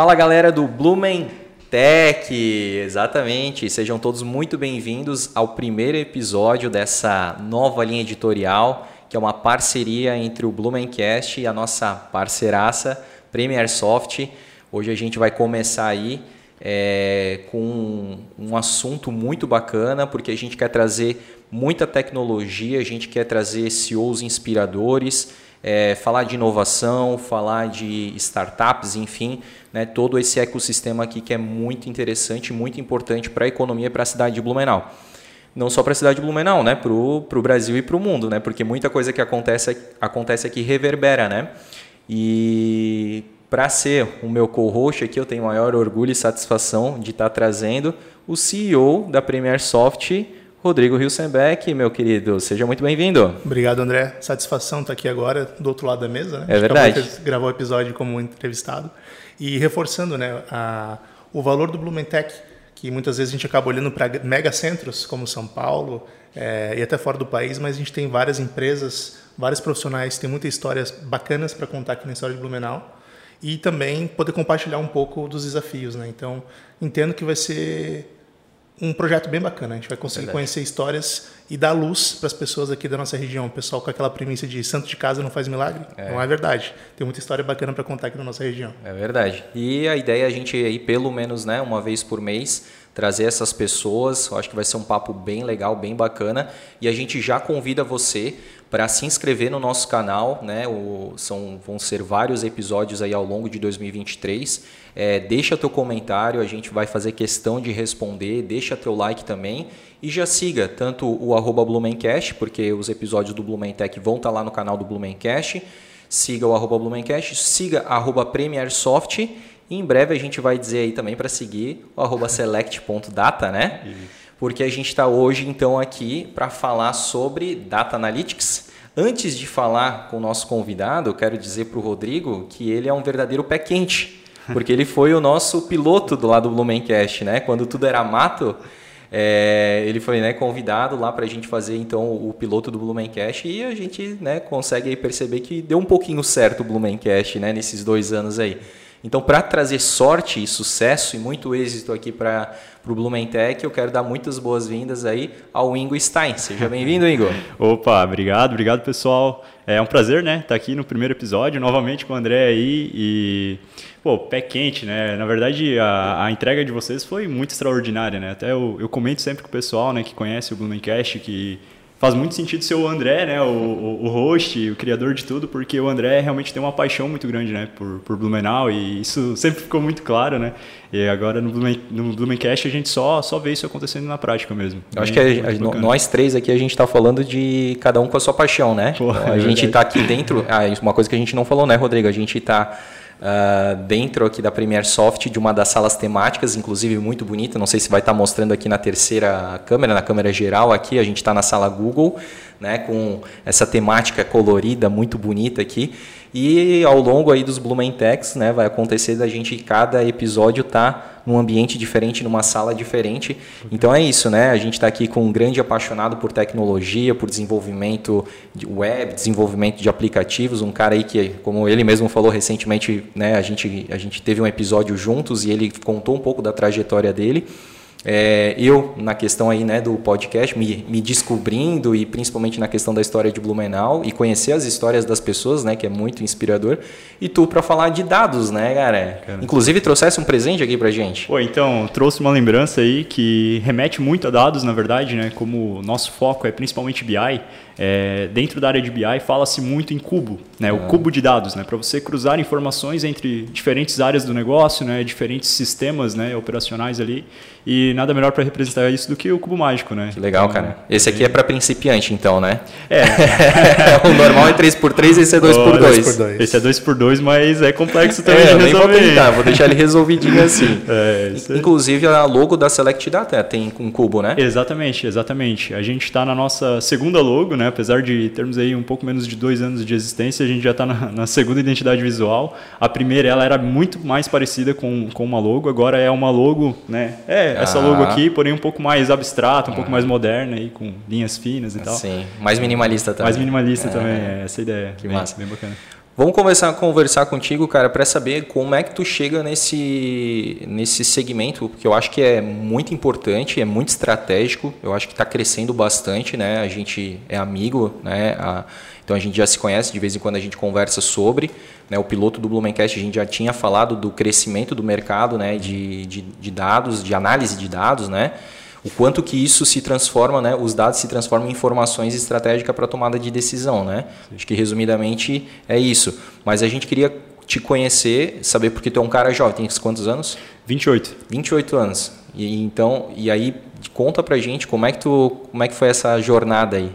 Fala galera do Blumen Tech, exatamente. Sejam todos muito bem-vindos ao primeiro episódio dessa nova linha editorial, que é uma parceria entre o Blumencast e a nossa parceiraça Premier Soft. Hoje a gente vai começar aí é, com um assunto muito bacana, porque a gente quer trazer muita tecnologia, a gente quer trazer CEOs inspiradores, é, falar de inovação, falar de startups, enfim, né, todo esse ecossistema aqui que é muito interessante, muito importante para a economia e para a cidade de Blumenau. Não só para a cidade de Blumenau, né, para o Brasil e para o mundo, né, porque muita coisa que acontece, acontece aqui reverbera. Né? E para ser o meu co-host aqui, eu tenho maior orgulho e satisfação de estar trazendo o CEO da Premier Soft, Rodrigo Hilsenbeck, meu querido. Seja muito bem-vindo. Obrigado, André. Satisfação estar aqui agora, do outro lado da mesa. Né? É verdade. Gravou o episódio como entrevistado. E reforçando né, a, o valor do Blumentech, que muitas vezes a gente acaba olhando para megacentros como São Paulo é, e até fora do país, mas a gente tem várias empresas, vários profissionais, tem muitas histórias bacanas para contar aqui na história de Blumenau e também poder compartilhar um pouco dos desafios. Né? Então, entendo que vai ser um projeto bem bacana. A gente vai conseguir Verdade. conhecer histórias e dar luz para as pessoas aqui da nossa região. O pessoal com aquela premissa de santo de casa não faz milagre. É. Não é verdade. Tem muita história bacana para contar aqui na nossa região. É verdade. E a ideia é a gente aí, pelo menos né, uma vez por mês, trazer essas pessoas. Eu acho que vai ser um papo bem legal, bem bacana. E a gente já convida você para se inscrever no nosso canal, né? O, são, vão ser vários episódios aí ao longo de 2023. É, deixa teu comentário, a gente vai fazer questão de responder, deixa teu like também e já siga tanto o arroba Blumencast, porque os episódios do Blumentech vão estar tá lá no canal do Blumencast. Siga o arroba Blumencast, siga arroba Premiersoft e em breve a gente vai dizer aí também para seguir o arroba select.data, né? porque a gente está hoje então aqui para falar sobre Data Analytics. Antes de falar com o nosso convidado, eu quero dizer para o Rodrigo que ele é um verdadeiro pé quente, porque ele foi o nosso piloto do lado do Blumencast, né? Quando tudo era mato, é, ele foi né, convidado lá para a gente fazer então o piloto do Blumencast e a gente né, consegue perceber que deu um pouquinho certo o Blumencast né, nesses dois anos aí. Então, para trazer sorte e sucesso e muito êxito aqui para o Blumentech, eu quero dar muitas boas-vindas aí ao Ingo Stein. Seja bem-vindo, Ingo. Opa, obrigado, obrigado pessoal. É um prazer, né, estar tá aqui no primeiro episódio, novamente com o André aí e pô, pé quente, né? Na verdade, a, a entrega de vocês foi muito extraordinária, né? Até eu, eu comento sempre com o pessoal, né, que conhece o Blumencast que faz muito sentido ser o André, né, o, o, o host, o criador de tudo, porque o André realmente tem uma paixão muito grande, né, por, por Blumenau e isso sempre ficou muito claro, né. E agora no, Blumen, no Blumencast a gente só só vê isso acontecendo na prática mesmo. Eu acho que a, a, nós três aqui a gente está falando de cada um com a sua paixão, né? Pô, a é gente está aqui dentro, ah, uma coisa que a gente não falou, né, Rodrigo? A gente está uh, dentro aqui da Premier Soft de uma das salas temáticas, inclusive muito bonita. Não sei se vai estar tá mostrando aqui na terceira câmera, na câmera geral aqui. A gente está na sala Google, né, com essa temática colorida muito bonita aqui. E ao longo aí dos Blumentechs, né, vai acontecer da gente cada episódio tá num ambiente diferente, numa sala diferente. Então é isso, né? A gente está aqui com um grande apaixonado por tecnologia, por desenvolvimento de web, desenvolvimento de aplicativos, um cara aí que, como ele mesmo falou recentemente, né, a gente a gente teve um episódio juntos e ele contou um pouco da trajetória dele. É, eu, na questão aí, né, do podcast, me, me descobrindo e principalmente na questão da história de Blumenau e conhecer as histórias das pessoas, né, que é muito inspirador. E tu para falar de dados, né, cara? Cara. Inclusive trouxesse um presente aqui pra gente. Pô, então, trouxe uma lembrança aí que remete muito a dados, na verdade, né, como nosso foco é principalmente BI. É, dentro da área de BI fala-se muito em cubo, né, o ah. cubo de dados, né, para você cruzar informações entre diferentes áreas do negócio, né, diferentes sistemas né, operacionais ali. E nada melhor para representar isso do que o cubo mágico, né? Que legal, então, cara. Esse aqui é para principiante, então, né? É. o normal é 3x3, esse é 2x2. Esse é 2x2, mas é complexo também é, de resolver. vou tentar, vou deixar ele resolvidinho assim. É, Inclusive, a logo da Select Data tem um cubo, né? Exatamente, exatamente. A gente está na nossa segunda logo, né? Apesar de termos aí um pouco menos de dois anos de existência, a gente já está na, na, segunda identidade visual. A primeira, ela era muito mais parecida com, com uma logo, agora é uma logo, né? É, essa ah. logo aqui, porém um pouco mais abstrata, um ah. pouco mais moderna, aí, com linhas finas e tal. Sim, mais minimalista também. Mais minimalista é. também, é essa ideia. Que bem, massa. Bem bacana. Vamos a conversar contigo, cara, para saber como é que tu chega nesse, nesse segmento, porque eu acho que é muito importante, é muito estratégico, eu acho que está crescendo bastante, né? A gente é amigo, né? A, então a gente já se conhece, de vez em quando a gente conversa sobre. Né? O piloto do Blumencast a gente já tinha falado do crescimento do mercado né? de, de, de dados, de análise de dados, né? O quanto que isso se transforma, né, os dados se transformam em informações estratégicas para tomada de decisão, né? Acho que resumidamente é isso. Mas a gente queria te conhecer, saber porque tu é um cara jovem, tem quantos anos? 28. 28 anos. E então, e aí conta pra gente como é que tu, como é que foi essa jornada aí?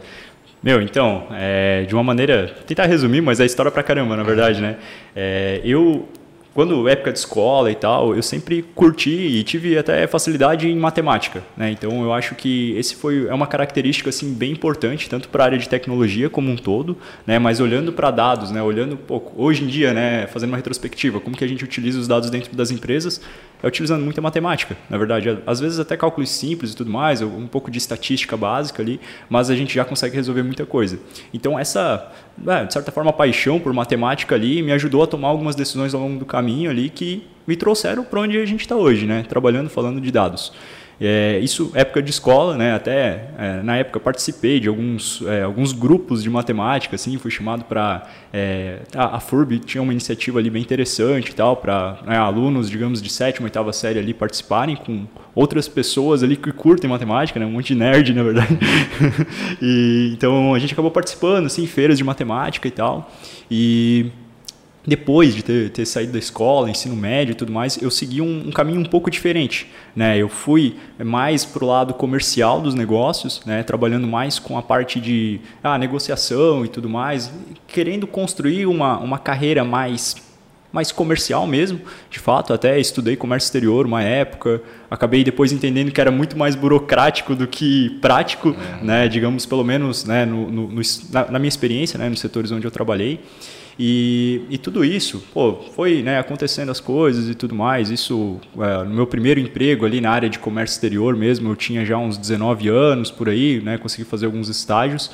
Meu, então, é, de uma maneira, tentar resumir, mas é história pra caramba, na verdade, né? É, eu quando época de escola e tal, eu sempre curti e tive até facilidade em matemática, né? Então eu acho que esse foi é uma característica assim bem importante tanto para a área de tecnologia como um todo, né? Mas olhando para dados, né? Olhando pouco hoje em dia, né? Fazendo uma retrospectiva, como que a gente utiliza os dados dentro das empresas, é utilizando muita matemática, na verdade. Às vezes até cálculos simples e tudo mais, um pouco de estatística básica ali, mas a gente já consegue resolver muita coisa. Então essa, é, de certa forma, paixão por matemática ali me ajudou a tomar algumas decisões ao longo do caminho ali que me trouxeram para onde a gente está hoje, né? Trabalhando, falando de dados. É, isso época de escola, né? Até é, na época participei de alguns, é, alguns grupos de matemática, assim, fui chamado para é, a, a FURB tinha uma iniciativa ali bem interessante e tal para né, alunos, digamos, de sétima, oitava série ali participarem com outras pessoas ali que curtem matemática, né? Um monte de nerd, na verdade. e, então a gente acabou participando, assim, em feiras de matemática e tal. E depois de ter, ter, saído da escola, ensino médio e tudo mais, eu segui um, um caminho um pouco diferente. Né? Eu fui mais para o lado comercial dos negócios, né? trabalhando mais com a parte de ah, negociação e tudo mais, querendo construir uma, uma carreira mais mais comercial mesmo, de fato, até estudei comércio exterior uma época, acabei depois entendendo que era muito mais burocrático do que prático, é. né, digamos, pelo menos né, no, no, no na, na, minha experiência, né, nos setores onde eu trabalhei. E, e tudo isso, pô, foi né, acontecendo as coisas e tudo mais. Isso, é, no meu primeiro emprego ali na área de comércio exterior mesmo, eu tinha já uns 19 anos por aí, né, consegui fazer alguns estágios.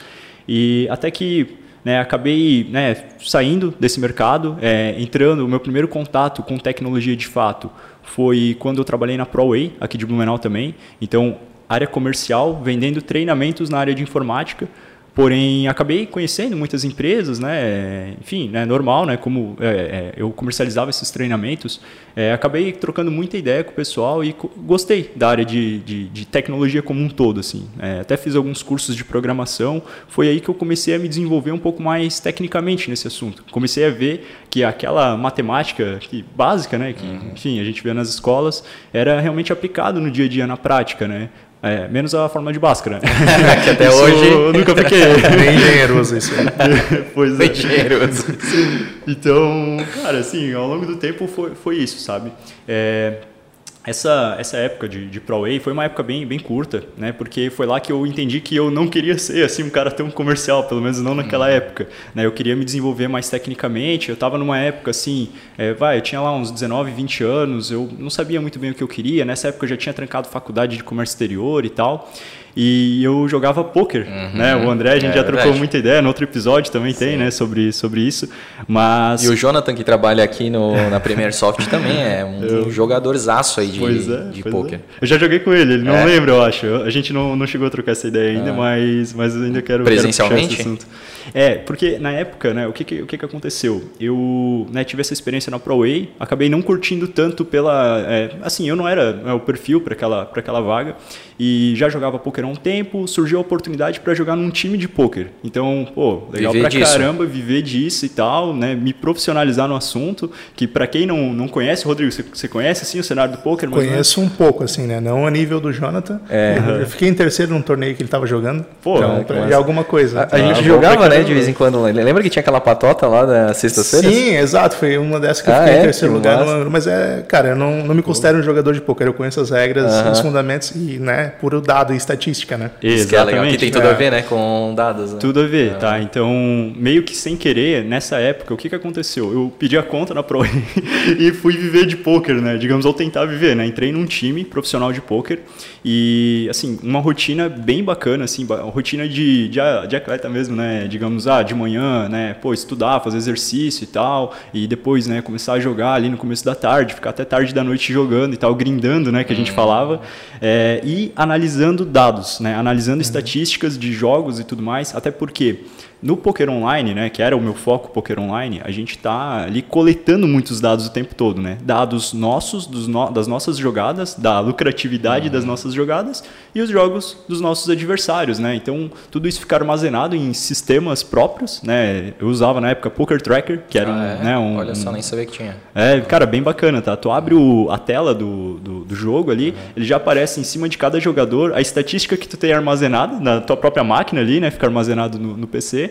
E até que né, acabei né, saindo desse mercado, é, entrando, o meu primeiro contato com tecnologia de fato foi quando eu trabalhei na ProWay, aqui de Blumenau também. Então, área comercial, vendendo treinamentos na área de informática Porém, acabei conhecendo muitas empresas, né? Enfim, né? normal, né? Como é, é, eu comercializava esses treinamentos, é, acabei trocando muita ideia com o pessoal e gostei da área de, de, de tecnologia como um todo, assim. É, até fiz alguns cursos de programação. Foi aí que eu comecei a me desenvolver um pouco mais tecnicamente nesse assunto. Comecei a ver que aquela matemática que, básica, né? Que, uhum. enfim, a gente vê nas escolas, era realmente aplicado no dia a dia na prática, né? É, menos a forma de Bhaskara. que até isso hoje. Eu nunca fiquei. Bem engenheiro isso aí. pois é. Bem generoso. Então, cara, assim, ao longo do tempo foi, foi isso, sabe? É, essa, essa época de, de ProWay foi uma época bem, bem curta, né? Porque foi lá que eu entendi que eu não queria ser assim um cara tão comercial, pelo menos não naquela uhum. época. Né? Eu queria me desenvolver mais tecnicamente. Eu estava numa época assim, é, vai, eu tinha lá uns 19, 20 anos, eu não sabia muito bem o que eu queria. Nessa época eu já tinha trancado faculdade de comércio exterior e tal. E eu jogava poker, uhum, né? O André, a gente é, já trocou verdade. muita ideia, no outro episódio também Sim. tem, né, sobre, sobre isso. Mas... E o Jonathan, que trabalha aqui no, na Premier Soft, também é um, eu... um jogadorzaço aí de, é, de poker. É. Eu já joguei com ele, ele não é. lembra, eu acho. A gente não, não chegou a trocar essa ideia ainda, ah. mas, mas ainda quero, Presencialmente? Quero é, porque na época, né, o que, que, o que, que aconteceu? Eu né, tive essa experiência na ProWay, acabei não curtindo tanto pela... É, assim, eu não era né, o perfil para aquela, aquela vaga, e já jogava poker há um tempo, surgiu a oportunidade para jogar num time de poker. Então, pô, legal viver pra disso. caramba viver disso e tal, né? Me profissionalizar no assunto, que para quem não, não conhece, Rodrigo, você, você conhece assim o cenário do poker? Conheço um pouco, assim, né? Não a nível do Jonathan. É. Eu fiquei em terceiro num torneio que ele estava jogando. Pô, então, é, alguma coisa. A, a gente ah, jogava, né, de vez em quando. Lembra que tinha aquela patota lá da sexta-feira? Sim, exato. Foi uma dessas que eu ah, fiquei é? em terceiro lugar. Numa, mas é, cara, eu não, não me considero um jogador de poker. Eu conheço as regras, uh -huh. os fundamentos e, né, por dado e estatística estatística, né? Isso que é legal, que tem tudo a ver, né, com dados. Né? Tudo a ver, é. tá? Então, meio que sem querer, nessa época, o que, que aconteceu? Eu pedi a conta na Pro e fui viver de poker, né? Digamos, ou tentar viver, né? Entrei num time profissional de poker e, assim, uma rotina bem bacana, assim, rotina de, de, de atleta mesmo, né? Digamos, ah, de manhã, né? Pô, estudar, fazer exercício e tal, e depois, né, começar a jogar ali no começo da tarde, ficar até tarde da noite jogando e tal, grindando, né, que a gente uhum. falava, é, e analisando dados, né? Analisando uhum. estatísticas de jogos e tudo mais, até porque no Poker Online, né, que era o meu foco Poker Online, a gente está ali coletando muitos dados o tempo todo, né? Dados nossos, no, das nossas jogadas, da lucratividade uhum. das nossas jogadas e os jogos dos nossos adversários, né? Então, tudo isso fica armazenado em sistemas próprios, né? Eu usava na época Poker Tracker, que era ah, é? né, um... Olha só, nem sabia que tinha. É, cara, bem bacana, tá? Tu abre o, a tela do, do, do jogo ali, uhum. ele já aparece em cima de cada jogador, a estatística que tu tem armazenada na tua própria máquina ali, né? Fica armazenado no, no PC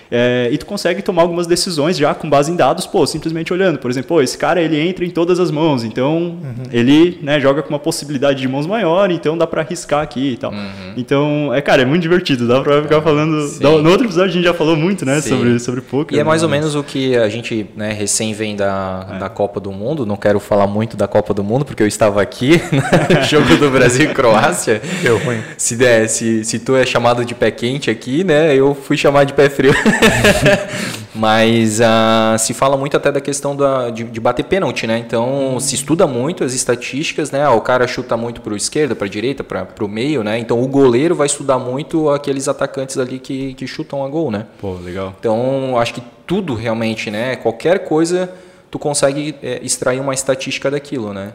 é, e tu consegue tomar algumas decisões já com base em dados, pô, simplesmente olhando. Por exemplo, pô, esse cara ele entra em todas as mãos, então uhum. ele né, joga com uma possibilidade de mãos maior, então dá para arriscar aqui e tal. Uhum. Então, é, cara, é muito divertido, dá para ficar falando. no outro episódio a gente já falou muito, né, sobre, sobre poker. E é mais né? ou menos o que a gente né, recém vem da, é. da Copa do Mundo. Não quero falar muito da Copa do Mundo, porque eu estava aqui no jogo do Brasil e Croácia. Deu ruim. Se, der, se, se tu é chamado de pé quente aqui, né, eu fui chamado de pé frio. Mas uh, se fala muito até da questão da, de, de bater pênalti, né? Então se estuda muito as estatísticas, né? Ah, o cara chuta muito para o esquerda, para a direita, para o meio, né? Então o goleiro vai estudar muito aqueles atacantes ali que, que chutam a gol, né? Pô, legal. Então acho que tudo realmente, né? Qualquer coisa tu consegue é, extrair uma estatística daquilo, né?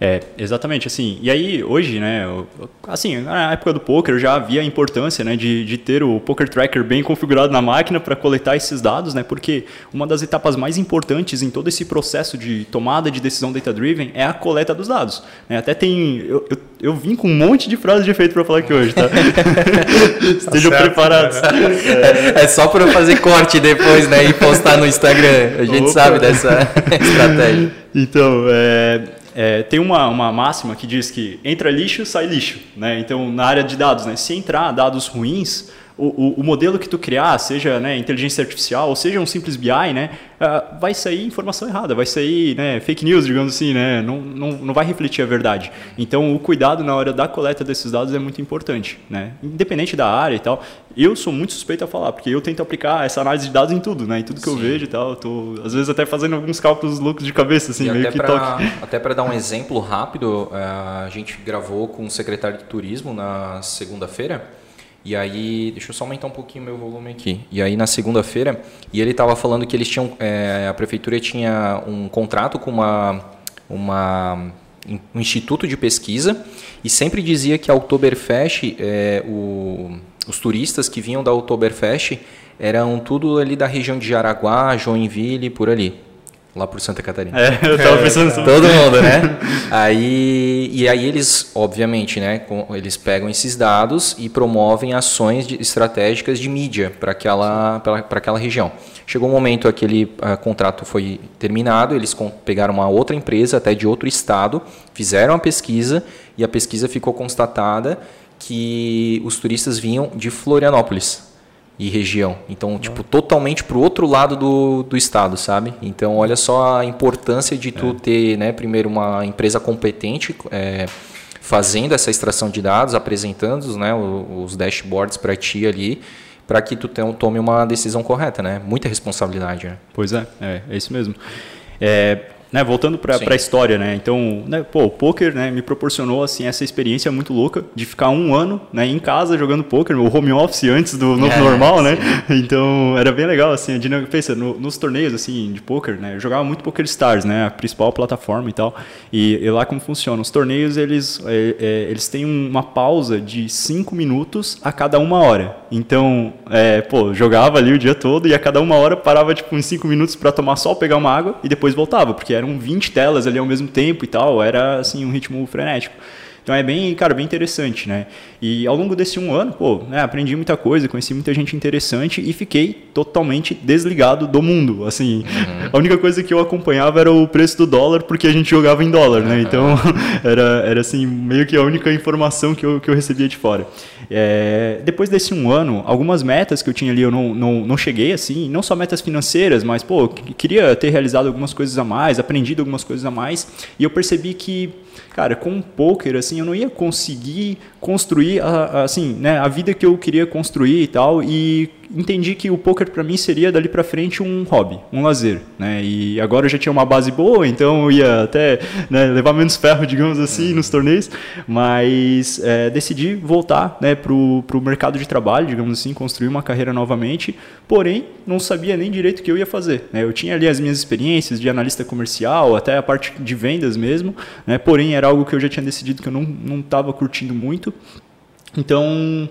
É, exatamente, assim, e aí hoje, né, assim, na época do poker já havia a importância, né, de, de ter o poker tracker bem configurado na máquina para coletar esses dados, né, porque uma das etapas mais importantes em todo esse processo de tomada de decisão data-driven é a coleta dos dados, né, até tem, eu, eu, eu, vim com um monte de frases de efeito para falar aqui hoje, tá? Estejam tá preparados. É, é só para fazer corte depois, né, e postar no Instagram, a gente Opa. sabe dessa estratégia. Então, é, é, tem uma, uma máxima que diz que entra lixo, sai lixo. Né? Então, na área de dados, né? se entrar dados ruins, o, o, modelo que tu criar, seja né, inteligência artificial, ou seja um simples BI, né, uh, vai sair informação errada, vai sair né, fake news, digamos assim, né, não, não, não vai refletir a verdade. Então, o cuidado na hora da coleta desses dados é muito importante, né, independente da área e tal. Eu sou muito suspeito a falar, porque eu tento aplicar essa análise de dados em tudo, né, em tudo que Sim. eu vejo e tal. Tô, às vezes, até fazendo alguns cálculos loucos de cabeça, assim, e meio que pra, toque. Até para dar um exemplo rápido, eh, a gente gravou com o secretário de turismo na segunda-feira e aí, deixa eu só aumentar um pouquinho meu volume aqui. E aí na segunda-feira, e ele estava falando que eles tinham, é, a prefeitura tinha um contrato com uma, uma um instituto de pesquisa e sempre dizia que a Oktoberfest, é, o, os turistas que vinham da Oktoberfest eram tudo ali da região de Jaraguá, Joinville, por ali lá por Santa Catarina. É, eu tava pensando é, Todo mundo, né? aí, e aí eles, obviamente, né, eles pegam esses dados e promovem ações de, estratégicas de mídia para aquela, para aquela região. Chegou um momento aquele uh, contrato foi terminado, eles pegaram uma outra empresa, até de outro estado, fizeram a pesquisa e a pesquisa ficou constatada que os turistas vinham de Florianópolis e região. Então, tipo, totalmente pro outro lado do, do estado, sabe? Então, olha só a importância de tu é. ter, né, primeiro uma empresa competente é, fazendo essa extração de dados, apresentando né, os, os dashboards para ti ali, para que tu tenha, tome uma decisão correta, né? Muita responsabilidade, né? Pois é, é, é isso mesmo. Né, voltando para a história, né? Então, né, pô, o poker, né, me proporcionou assim essa experiência muito louca de ficar um ano, né, em casa jogando poker, o home office antes do novo é, normal, né? Então, era bem legal assim, a dinâmica, pensa, no, nos torneios assim de poker, né, eu jogava muito Poker Stars, né, a principal plataforma e tal. E, e lá como funciona, os torneios eles é, é, eles têm uma pausa de cinco minutos a cada uma hora. Então, é, pô, jogava ali o dia todo e a cada uma hora parava tipo uns cinco minutos para tomar sol, pegar uma água e depois voltava, porque eram 20 telas ali ao mesmo tempo e tal, era assim um ritmo frenético. Então é bem, cara, bem interessante, né? E ao longo desse um ano, pô, né, aprendi muita coisa, conheci muita gente interessante e fiquei totalmente desligado do mundo. Assim, uhum. a única coisa que eu acompanhava era o preço do dólar, porque a gente jogava em dólar, né? Então era, era assim, meio que a única informação que eu, que eu recebia de fora. É, depois desse um ano, algumas metas que eu tinha ali eu não, não, não cheguei assim, não só metas financeiras, mas pô, queria ter realizado algumas coisas a mais, aprendido algumas coisas a mais, e eu percebi que cara, com o poker, assim, eu não ia conseguir construir, a, assim, né, a vida que eu queria construir e tal, e entendi que o poker para mim seria dali para frente um hobby, um lazer, né? E agora eu já tinha uma base boa, então eu ia até né, levar menos ferro, digamos assim, nos torneios, mas é, decidi voltar, né, pro, pro mercado de trabalho, digamos assim, construir uma carreira novamente, porém não sabia nem direito o que eu ia fazer, né? Eu tinha ali as minhas experiências de analista comercial, até a parte de vendas mesmo, né? Porém era algo que eu já tinha decidido que eu não não estava curtindo muito, então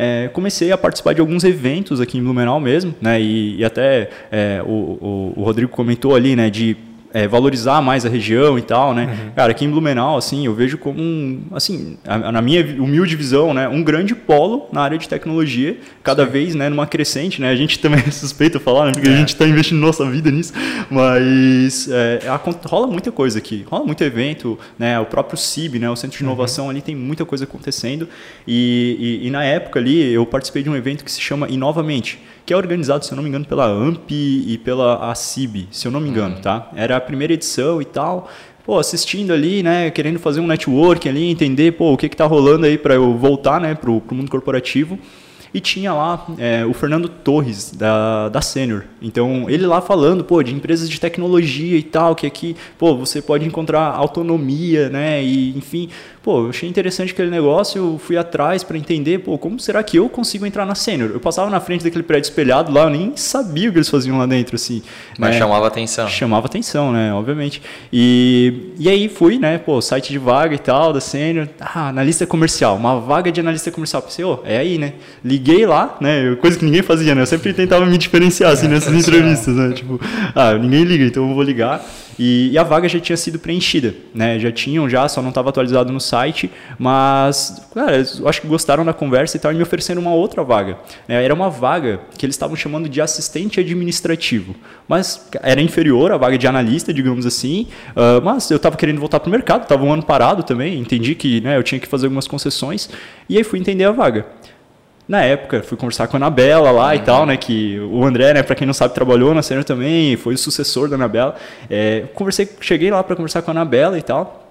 é, comecei a participar de alguns eventos aqui em Blumenau mesmo, né? E, e até é, o, o, o, Rodrigo comentou ali, né? De é, valorizar mais a região e tal, né? Uhum. Cara, aqui em Blumenau, assim, eu vejo como um, assim, na minha humilde visão, né, um grande polo na área de tecnologia, cada Sim. vez, né, numa crescente, né? A gente também é suspeito falar, né, porque é. a gente está investindo nossa vida nisso, mas é, rola muita coisa aqui, rola muito evento, né? O próprio CIB, né, o Centro de uhum. Inovação uhum. ali tem muita coisa acontecendo e, e, e na época ali eu participei de um evento que se chama Inovamente que é organizado, se eu não me engano, pela AMP e pela ACIB, se eu não me engano, uhum. tá? Era a primeira edição e tal. Pô, assistindo ali, né, querendo fazer um network ali, entender, pô, o que que tá rolando aí para eu voltar, né, pro, pro mundo corporativo e tinha lá é, o Fernando Torres, da, da Senior. Então, ele lá falando, pô, de empresas de tecnologia e tal, que aqui, pô, você pode encontrar autonomia, né, e enfim, pô, eu achei interessante aquele negócio, eu fui atrás para entender, pô, como será que eu consigo entrar na Senior? Eu passava na frente daquele prédio espelhado lá, eu nem sabia o que eles faziam lá dentro, assim. Mas né? chamava atenção. Chamava atenção, né, obviamente. E, e aí fui, né, pô, site de vaga e tal, da Senior, ah, analista comercial, uma vaga de analista comercial. Pensei, ô, oh, é aí, né? Liguei lá, né, coisa que ninguém fazia, né, eu sempre tentava me diferenciar, assim, é, nessas entrevistas, né, tipo, ah, ninguém liga, então eu vou ligar. E, e, a vaga já tinha sido preenchida, né? Já tinham, já, só não estava atualizado no site, mas, cara, eu acho que gostaram da conversa e tal, e me oferecendo uma outra vaga. Né? Era uma vaga que eles estavam chamando de assistente administrativo, mas era inferior à vaga de analista, digamos assim, uh, mas eu estava querendo voltar para o mercado, estava um ano parado também, entendi que né, eu tinha que fazer algumas concessões, e aí fui entender a vaga na época, fui conversar com a Anabela lá uhum. e tal, né? Que o André, né, para quem não sabe, trabalhou na cena também, foi o sucessor da Anabela. É, conversei, cheguei lá para conversar com a Anabela e tal.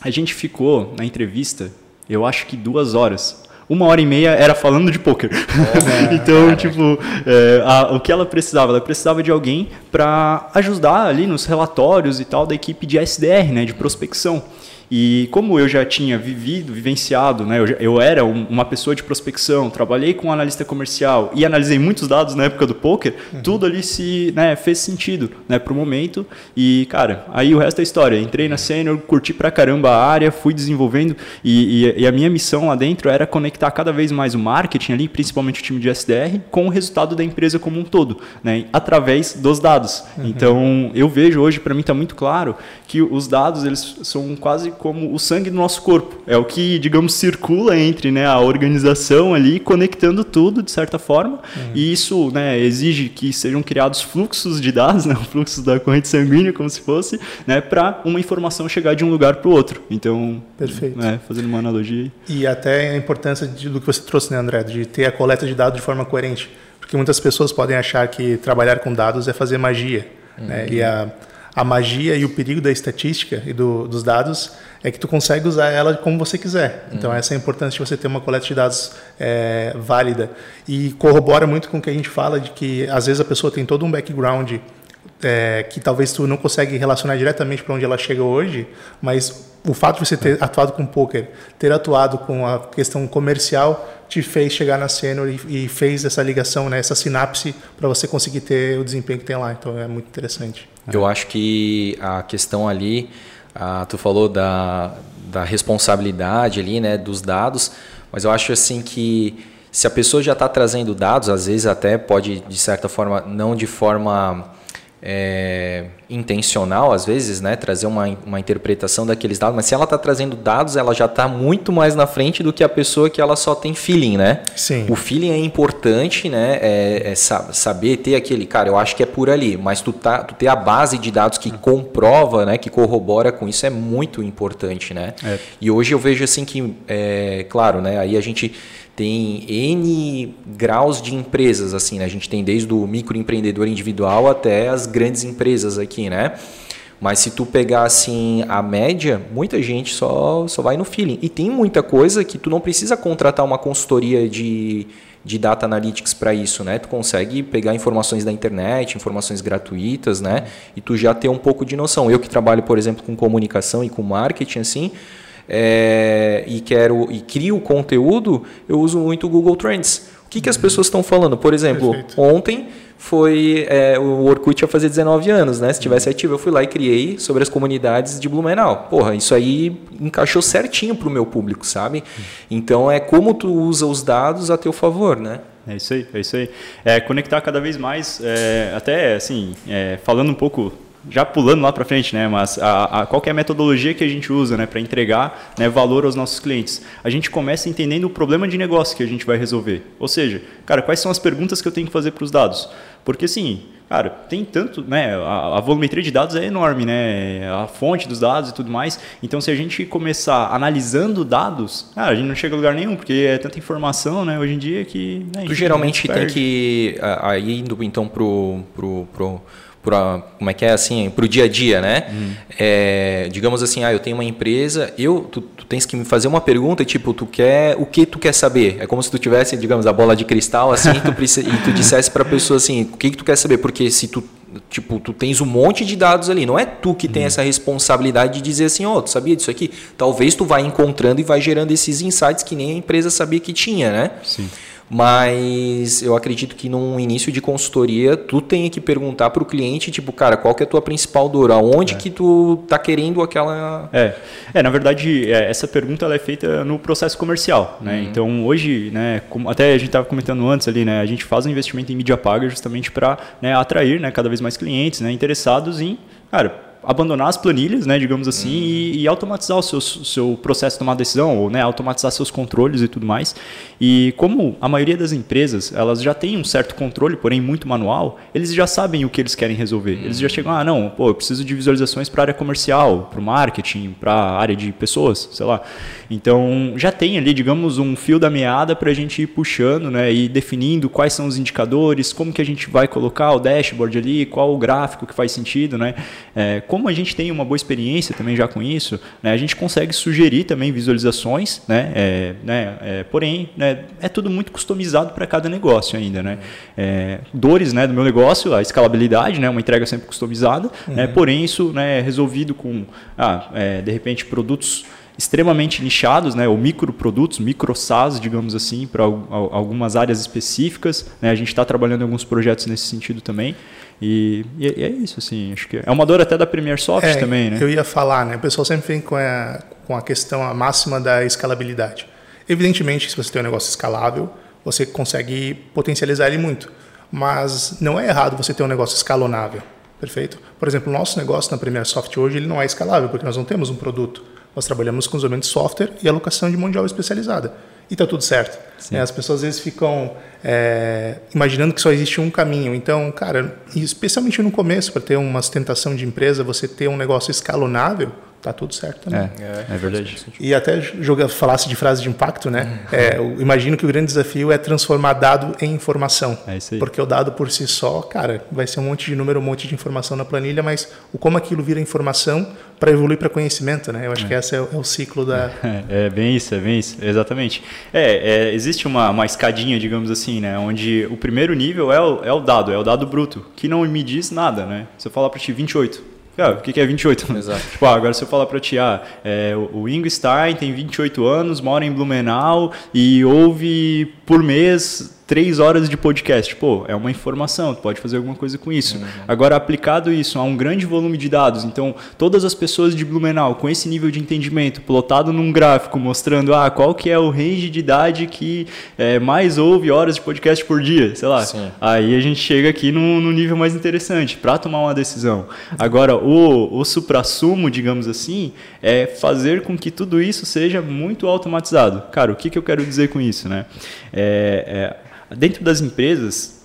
A gente ficou na entrevista, eu acho que duas horas. Uma hora e meia era falando de poker. É, então, tipo, é, a, o que ela precisava? Ela precisava de alguém para ajudar ali nos relatórios e tal da equipe de SDR, né, de prospecção. E como eu já tinha vivido, vivenciado, né, eu, eu era um, uma pessoa de prospecção, trabalhei com analista comercial e analisei muitos dados na época do poker, uhum. tudo ali se né, fez sentido né, para o momento. E, cara, aí o resto é história. Entrei na Senior, curti pra caramba a área, fui desenvolvendo e, e, e, a minha missão lá dentro era conectar cada vez mais o marketing ali, principalmente o time de SDR, com o resultado da empresa como um todo, né, através dos dados. Uhum. Então, eu vejo hoje, para mim está muito claro que os dados eles são quase como o sangue do nosso corpo. É o que, digamos, circula entre né, a organização ali, conectando tudo de certa forma. Uhum. E isso né, exige que sejam criados fluxos de dados, né, fluxos da corrente sanguínea, como se fosse, né, para uma informação chegar de um lugar para o outro. Então, Perfeito. Né, fazendo uma analogia. E até a importância de, do que você trouxe, né, André, de ter a coleta de dados de forma coerente. Porque muitas pessoas podem achar que trabalhar com dados é fazer magia. Uhum. Né? E a a magia e o perigo da estatística e do, dos dados é que tu consegue usar ela como você quiser. Então, uhum. essa é a importância de você ter uma coleta de dados é, válida. E corrobora muito com o que a gente fala de que, às vezes, a pessoa tem todo um background é, que talvez tu não consegue relacionar diretamente para onde ela chega hoje, mas o fato de você ter atuado com poker, ter atuado com a questão comercial, te fez chegar na sênior e, e, fez essa ligação, né, essa sinapse para você conseguir ter o desempenho que tem lá. Então é muito interessante. Eu acho que a questão ali, a, tu falou da, da responsabilidade ali, né, dos dados, mas eu acho assim que se a pessoa já está trazendo dados, às vezes até pode de certa forma não de forma é, intencional, às vezes, né, trazer uma, uma interpretação daqueles dados, mas se ela está trazendo dados, ela já está muito mais na frente do que a pessoa que ela só tem feeling, né? Sim. O feeling é importante, né? É, é saber ter aquele, cara, eu acho que é por ali, mas tu, tá, tu ter a base de dados que comprova, né, que corrobora com isso é muito importante, né? É. E hoje eu vejo assim que, é, claro, né, aí a gente tem N graus de empresas, assim, né? A gente tem desde o microempreendedor individual até as grandes empresas aqui, né? Mas se tu pegar assim a média, muita gente só, só vai no feeling. E tem muita coisa que tu não precisa contratar uma consultoria de, de data analytics para isso, né? Tu consegue pegar informações da internet, informações gratuitas, né? E tu já ter um pouco de noção. Eu que trabalho, por exemplo, com comunicação e com marketing, assim, é, e quero e crio conteúdo, eu uso muito o Google Trends. O que, que as uhum. pessoas estão falando? Por exemplo, Perfeito. ontem foi é, o Orkut ia fazer 19 anos, né? Se tivesse uhum. ativo, eu fui lá e criei sobre as comunidades de Blumenau. Porra, isso aí encaixou certinho para o meu público, sabe? Uhum. Então é como tu usa os dados a teu favor, né? É isso aí, é isso aí. É, conectar cada vez mais, é, até assim, é, falando um pouco já pulando lá para frente, né? Mas a, a, qual é a metodologia que a gente usa, né, para entregar né, valor aos nossos clientes? A gente começa entendendo o problema de negócio que a gente vai resolver. Ou seja, cara, quais são as perguntas que eu tenho que fazer para os dados? Porque assim, cara, tem tanto, né? A, a, volumetria de dados é enorme, né? A fonte dos dados e tudo mais. Então, se a gente começar analisando dados, cara, a gente não chega a lugar nenhum, porque é tanta informação, né? Hoje em dia que. Né, tu geralmente tem que aí indo então pro, pro, pro para como é que é assim para o dia a dia né? Hum. é, digamos assim ah eu tenho uma empresa eu tu, tu, tens que me fazer uma pergunta tipo tu quer o que tu quer saber? É como se tu tivesse digamos a bola de cristal assim tu e tu dissesse para a pessoa assim o que, que tu quer saber? Porque se tu tipo tu tens um monte de dados ali não é tu que tem hum. essa responsabilidade de dizer assim ó oh, tu sabia disso aqui? Talvez tu vai encontrando e vai gerando esses insights que nem a empresa sabia que tinha né? Sim mas eu acredito que num início de consultoria, tu tem que perguntar para o cliente, tipo, cara, qual que é a tua principal dor? Aonde é. que tu tá querendo aquela... É, é na verdade, é, essa pergunta ela é feita no processo comercial, né? Uhum. Então, hoje, né, como até a gente estava comentando antes ali, né, a gente faz um investimento em mídia paga justamente para né, atrair né, cada vez mais clientes né, interessados em, cara, abandonar as planilhas, né, digamos assim, uhum. e, e, automatizar o seu, seu processo de tomar decisão, ou né, automatizar seus controles e tudo mais. E como a maioria das empresas, elas já têm um certo controle, porém muito manual, eles já sabem o que eles querem resolver. Uhum. Eles já chegam, ah, não, pô, eu preciso de visualizações para área comercial, para o marketing, para área de pessoas, sei lá. Então, já tem ali, digamos, um fio da meada para a gente ir puxando, né, e definindo quais são os indicadores, como que a gente vai colocar o dashboard ali, qual o gráfico que faz sentido, né, é, como a gente tem uma boa experiência também já com isso, né, a gente consegue sugerir também visualizações, né, é, né, é, porém, né, é tudo muito customizado para cada negócio ainda. Né? É, dores né, do meu negócio, a escalabilidade, né, uma entrega sempre customizada, né, uhum. né, porém isso né, é resolvido com, ah, é, de repente, produtos extremamente nichados, né, ou microprodutos, micro SaaS, digamos assim, para algumas áreas específicas. Né, a gente está trabalhando em alguns projetos nesse sentido também. E, e, é isso, assim, acho que é uma dor até da Premier Soft é, também, né? Eu ia falar, né? O pessoal sempre vem com a, com a questão a máxima da escalabilidade. Evidentemente, se você tem um negócio escalável, você consegue potencializar ele muito. Mas não é errado você ter um negócio escalonável, perfeito? Por exemplo, o nosso negócio na Premier Soft hoje ele não é escalável, porque nós não temos um produto. Nós trabalhamos com desenvolvimento de software e alocação de mão de obra especializada e está tudo certo. É, as pessoas às vezes ficam é, imaginando que só existe um caminho. Então, cara, especialmente no começo, para ter uma sustentação de empresa, você ter um negócio escalonável, tá tudo certo também. É, é, é verdade. E até jogar, falasse de frase de impacto, né? É, eu imagino que o grande desafio é transformar dado em informação. É isso aí. Porque o dado por si só, cara, vai ser um monte de número, um monte de informação na planilha, mas o como aquilo vira informação para evoluir para conhecimento, né? Eu acho é. que esse é o, é o, ciclo da. É, é, bem isso, é bem isso, exatamente. É, existe uma, uma escadinha, digamos assim, né? Onde o primeiro nível é o, é o dado, é o dado bruto, que não me diz nada, né? Se eu falar para ti 28, ah, o que é 28? Exato. tipo, ah, agora se eu falar para ti, ah, é, o Ingo Stein tem 28 anos, mora em Blumenau e ouve por mês três horas de podcast. Pô, é uma informação, tu pode fazer alguma coisa com isso. Uhum. Agora, aplicado isso a um grande volume de dados, então todas as pessoas de Blumenau com esse nível de entendimento, plotado num gráfico mostrando ah, qual que é o range de idade que é, mais ouve horas de podcast por dia, sei lá. Sim. Aí a gente chega aqui no, no nível mais interessante para tomar uma decisão. Agora, o, o supra-sumo, digamos assim, é fazer com que tudo isso seja muito automatizado. Cara, o que, que eu quero dizer com isso, né? É, é, Dentro das empresas,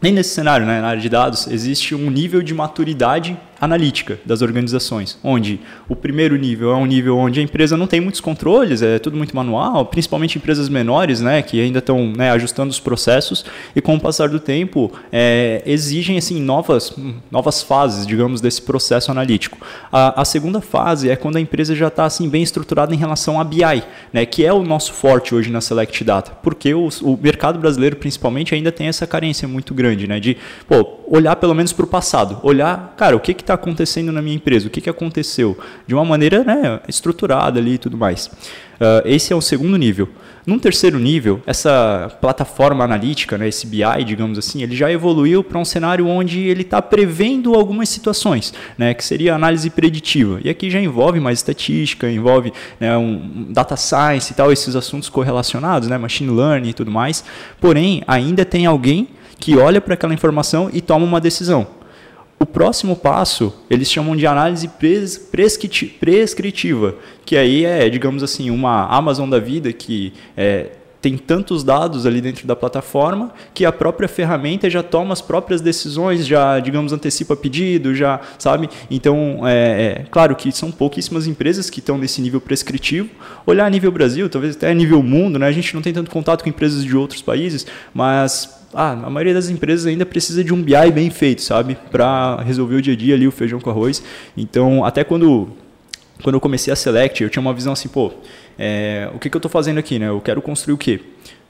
nem nesse cenário, né, na área de dados, existe um nível de maturidade analítica das organizações, onde o primeiro nível é um nível onde a empresa não tem muitos controles, é tudo muito manual, principalmente empresas menores, né, que ainda estão né, ajustando os processos e com o passar do tempo é, exigem assim novas novas fases, digamos, desse processo analítico. A, a segunda fase é quando a empresa já está assim bem estruturada em relação a BI, né, que é o nosso forte hoje na Select Data, porque o, o mercado brasileiro principalmente ainda tem essa carência muito grande, né, de pô, olhar pelo menos para o passado, olhar, cara, o que está acontecendo na minha empresa, o que, que aconteceu, de uma maneira né, estruturada ali e tudo mais. Uh, esse é o segundo nível. Num terceiro nível, essa plataforma analítica, né, esse BI, digamos assim, ele já evoluiu para um cenário onde ele está prevendo algumas situações, né, que seria análise preditiva. E aqui já envolve mais estatística, envolve né, um data science e tal, esses assuntos correlacionados, né, machine learning e tudo mais. Porém, ainda tem alguém que olha para aquela informação e toma uma decisão. O próximo passo, eles chamam de análise pres prescritiva, que aí é, digamos assim, uma Amazon da vida que é, tem tantos dados ali dentro da plataforma que a própria ferramenta já toma as próprias decisões, já, digamos, antecipa pedido, já, sabe? Então, é, é claro que são pouquíssimas empresas que estão nesse nível prescritivo. Olhar a nível Brasil, talvez até a nível mundo, né? A gente não tem tanto contato com empresas de outros países, mas ah, a maioria das empresas ainda precisa de um BI bem feito, sabe? Para resolver o dia a dia ali, o feijão com arroz. Então, até quando, quando eu comecei a Select, eu tinha uma visão assim, pô, é, o que, que eu estou fazendo aqui, né? Eu quero construir o quê?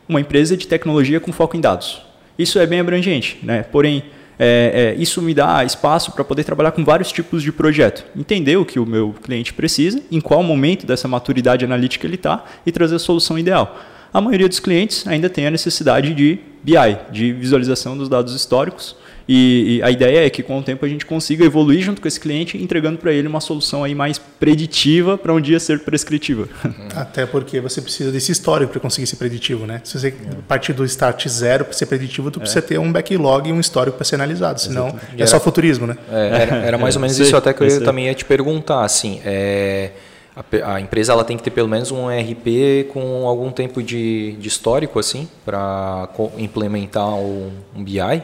Uma empresa de tecnologia com foco em dados. Isso é bem abrangente, né? Porém, é, é, isso me dá espaço para poder trabalhar com vários tipos de projeto. Entender o que o meu cliente precisa, em qual momento dessa maturidade analítica ele está e trazer a solução ideal. A maioria dos clientes ainda tem a necessidade de BI, de visualização dos dados históricos. E, e, a ideia é que com o tempo a gente consiga evoluir junto com esse cliente, entregando para ele uma solução aí mais preditiva para um dia ser prescritiva. Até porque você precisa desse histórico para conseguir ser preditivo, né? Se você é. partir do start zero para ser preditivo, tu é. precisa ter um backlog e um histórico para ser analisado, senão Exatamente. é era, só futurismo, né? É, era, era, mais ou menos isso até que eu também ia te perguntar, assim, é a, a, empresa ela tem que ter pelo menos um ERP com algum tempo de, de histórico assim para implementar um, um BI?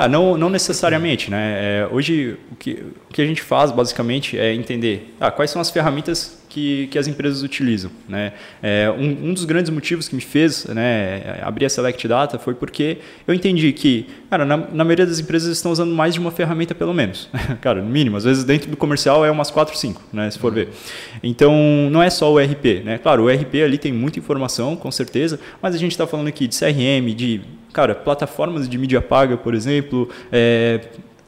Ah, não, não necessariamente. Né? É, hoje, o que, o que a gente faz, basicamente, é entender ah, quais são as ferramentas que, que as empresas utilizam. Né? É, um, um, dos grandes motivos que me fez né, abrir a Select Data foi porque eu entendi que, cara, na, na, maioria das empresas estão usando mais de uma ferramenta pelo menos. cara, no mínimo. Às vezes dentro do comercial é umas 4, 5, né, se for ver. Então, não é só o RP. Né? Claro, o RP ali tem muita informação, com certeza, mas a gente está falando aqui de CRM, de cara, plataformas de mídia paga, por exemplo, é,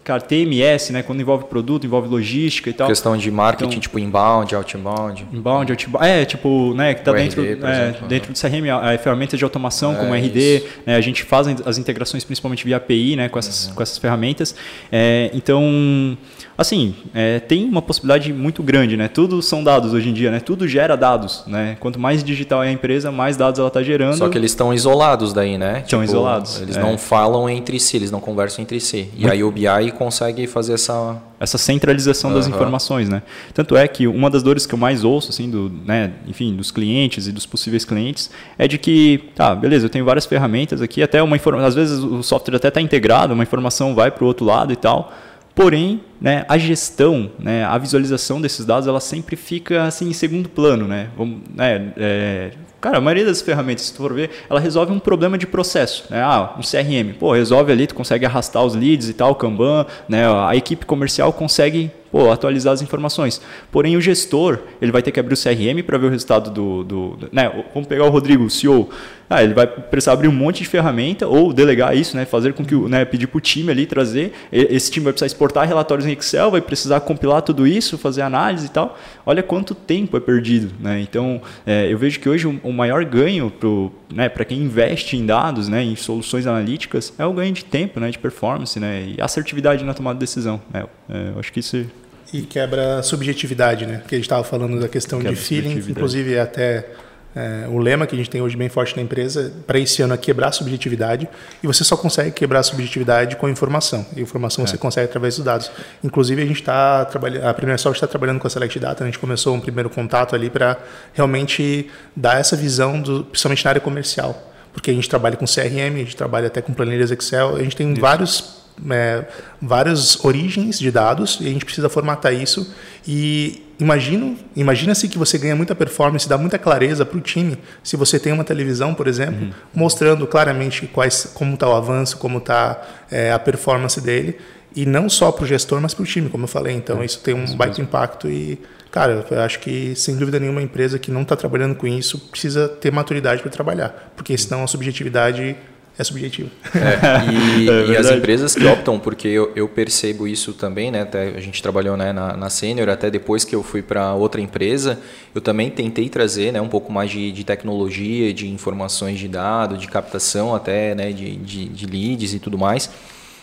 Cara, TMS, né? Quando envolve produto, envolve logística e tal. Questão de marketing, então, tipo inbound, outbound. Inbound, outbound. É, tipo, né? Que tá dentro, RD, é, dentro do CRM, a, ferramentas de automação, é, como RD. Né, a gente faz as integrações principalmente via API, né? Com essas, uhum. com essas ferramentas. É, então, assim, é, tem uma possibilidade muito grande, né? Tudo são dados hoje em dia, né? Tudo gera dados, né? Quanto mais digital é a empresa, mais dados ela está gerando. Só que eles estão isolados daí, né? Estão tipo, isolados. Eles é. não falam entre si, eles não conversam entre si. E aí o BI consegue fazer essa essa centralização uhum. das informações, né? Tanto é que uma das dores que eu mais ouço, assim, do, né, enfim, dos clientes e dos possíveis clientes, é de que, tá, beleza, eu tenho várias ferramentas aqui, até uma informação, às vezes o software até está integrado, uma informação vai para o outro lado e tal, Porém, né, a gestão, né, a visualização desses dados, ela sempre fica assim em segundo plano, né? Vamos, né é, cara, a maioria das ferramentas, se tu for ver, ela resolve um problema de processo, né? Ah, um CRM, pô, resolve ali, tu consegue arrastar os leads e tal, Kanban, né? A equipe comercial consegue pô, atualizar as informações. Porém, o gestor, ele vai ter que abrir o CRM para ver o resultado do, do, do, né? Vamos pegar o Rodrigo, o CEO. Ah, ele vai precisar abrir um monte de ferramenta ou delegar isso, né? Fazer com que o, né, pedir para o time ali trazer. Esse time vai precisar exportar relatórios em Excel, vai precisar compilar tudo isso, fazer análise e tal. Olha quanto tempo é perdido, né? Então, é, eu vejo que hoje o, o maior ganho para né, quem investe em dados, né, em soluções analíticas, é o ganho de tempo, né, de performance, né, e assertividade na tomada de decisão. Né? É, eu acho que isso e quebra a subjetividade, né? Que a gente estava falando da questão quebra de feeling, inclusive até é, o lema que a gente tem hoje bem forte na empresa para esse ano é quebrar a subjetividade e você só consegue quebrar a subjetividade com informação. E informação é. você consegue através dos dados. Inclusive a gente está trabalhando, a primeira Soft está trabalhando com a Select Data. A gente começou um primeiro contato ali para realmente dar essa visão, do, principalmente na área comercial, porque a gente trabalha com CRM, a gente trabalha até com planilhas Excel, a gente tem Isso. vários é, várias origens de dados e a gente precisa formatar isso. E imagino, imagina-se que você ganha muita performance, dá muita clareza para o time. Se você tem uma televisão, por exemplo, uhum. mostrando claramente quais, como está o avanço, como está é, a performance dele. E não só para o gestor, mas para o time, como eu falei. Então, é, isso tem um baita impacto e Cara, eu acho que, sem dúvida nenhuma, empresa que não está trabalhando com isso precisa ter maturidade para trabalhar, porque senão a subjetividade é subjetiva. É, e, é e, as empresas que optam, porque eu, eu, percebo isso também, né? Até a gente trabalhou né, na, na Senior, até depois que eu fui para outra empresa, eu também tentei trazer né, um pouco mais de, de tecnologia, de informações de dados, de captação até né, de, de, de leads e tudo mais.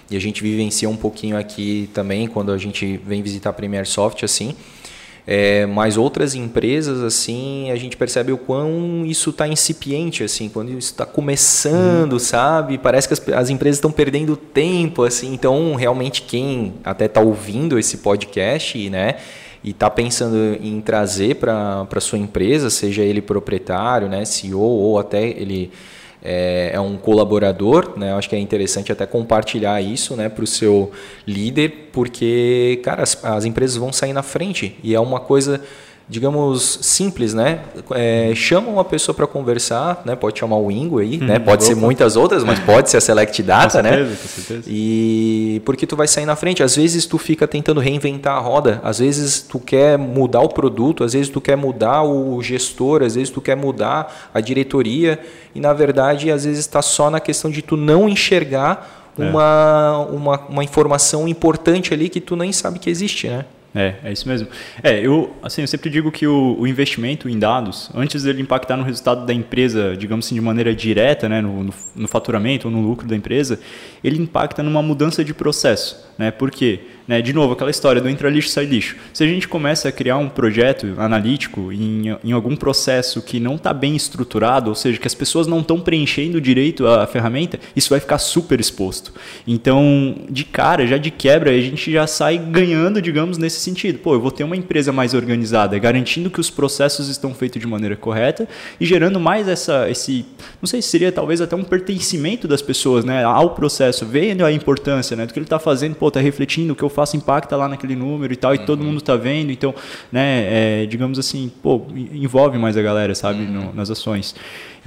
E a gente vivencia um pouquinho aqui também quando a gente vem visitar a Premier Soft assim. É, mas outras empresas, assim, a gente percebe o quão isso está incipiente, assim, quando isso está começando, hum. sabe? Parece que as, as empresas estão perdendo tempo, assim. Então, realmente, quem até está ouvindo esse podcast, né? E está pensando em trazer para a sua empresa, seja ele proprietário, né, CEO ou até ele é, é, um colaborador, né? Eu acho que é interessante até compartilhar isso, né, para o seu líder, porque, cara, as, as empresas vão sair na frente e é uma coisa digamos, simples, né? É, chama uma pessoa para conversar, né? Pode chamar o Ingo aí, né? Uhum. Pode ser muitas outras, mas pode ser a Select Data, com certeza, né? Com certeza. E porque tu vai sair na frente. Às vezes tu fica tentando reinventar a roda, às vezes tu quer mudar o produto, às vezes tu quer mudar o gestor, às vezes tu quer mudar a diretoria e na verdade às vezes está só na questão de tu não enxergar é. uma, uma, uma informação importante ali que tu nem sabe que existe, né? É, é isso mesmo. É, eu, assim, eu sempre digo que o, o, investimento em dados, antes dele impactar no resultado da empresa, digamos assim, de maneira direta, né, no, no, no faturamento ou no lucro da empresa, ele impacta numa mudança de processo. Né? Por quê? Né? De novo, aquela história do entra lixo, sai lixo. Se a gente começa a criar um projeto analítico em, em algum processo que não está bem estruturado, ou seja, que as pessoas não estão preenchendo direito a, ferramenta, isso vai ficar super exposto. Então, de cara, já de quebra, a gente já sai ganhando, digamos, nesse sentido. Pô, eu vou ter uma empresa mais organizada, garantindo que os processos estão feitos de maneira correta e gerando mais essa, esse, não sei se seria talvez até um pertencimento das pessoas né, ao processo, vendo a importância né, do que ele está fazendo, pô, está refletindo o que eu faço impacta lá naquele número e tal, e todo uhum. mundo está vendo, então, né, é, digamos assim, pô, envolve mais a galera, sabe, uhum. no, nas ações.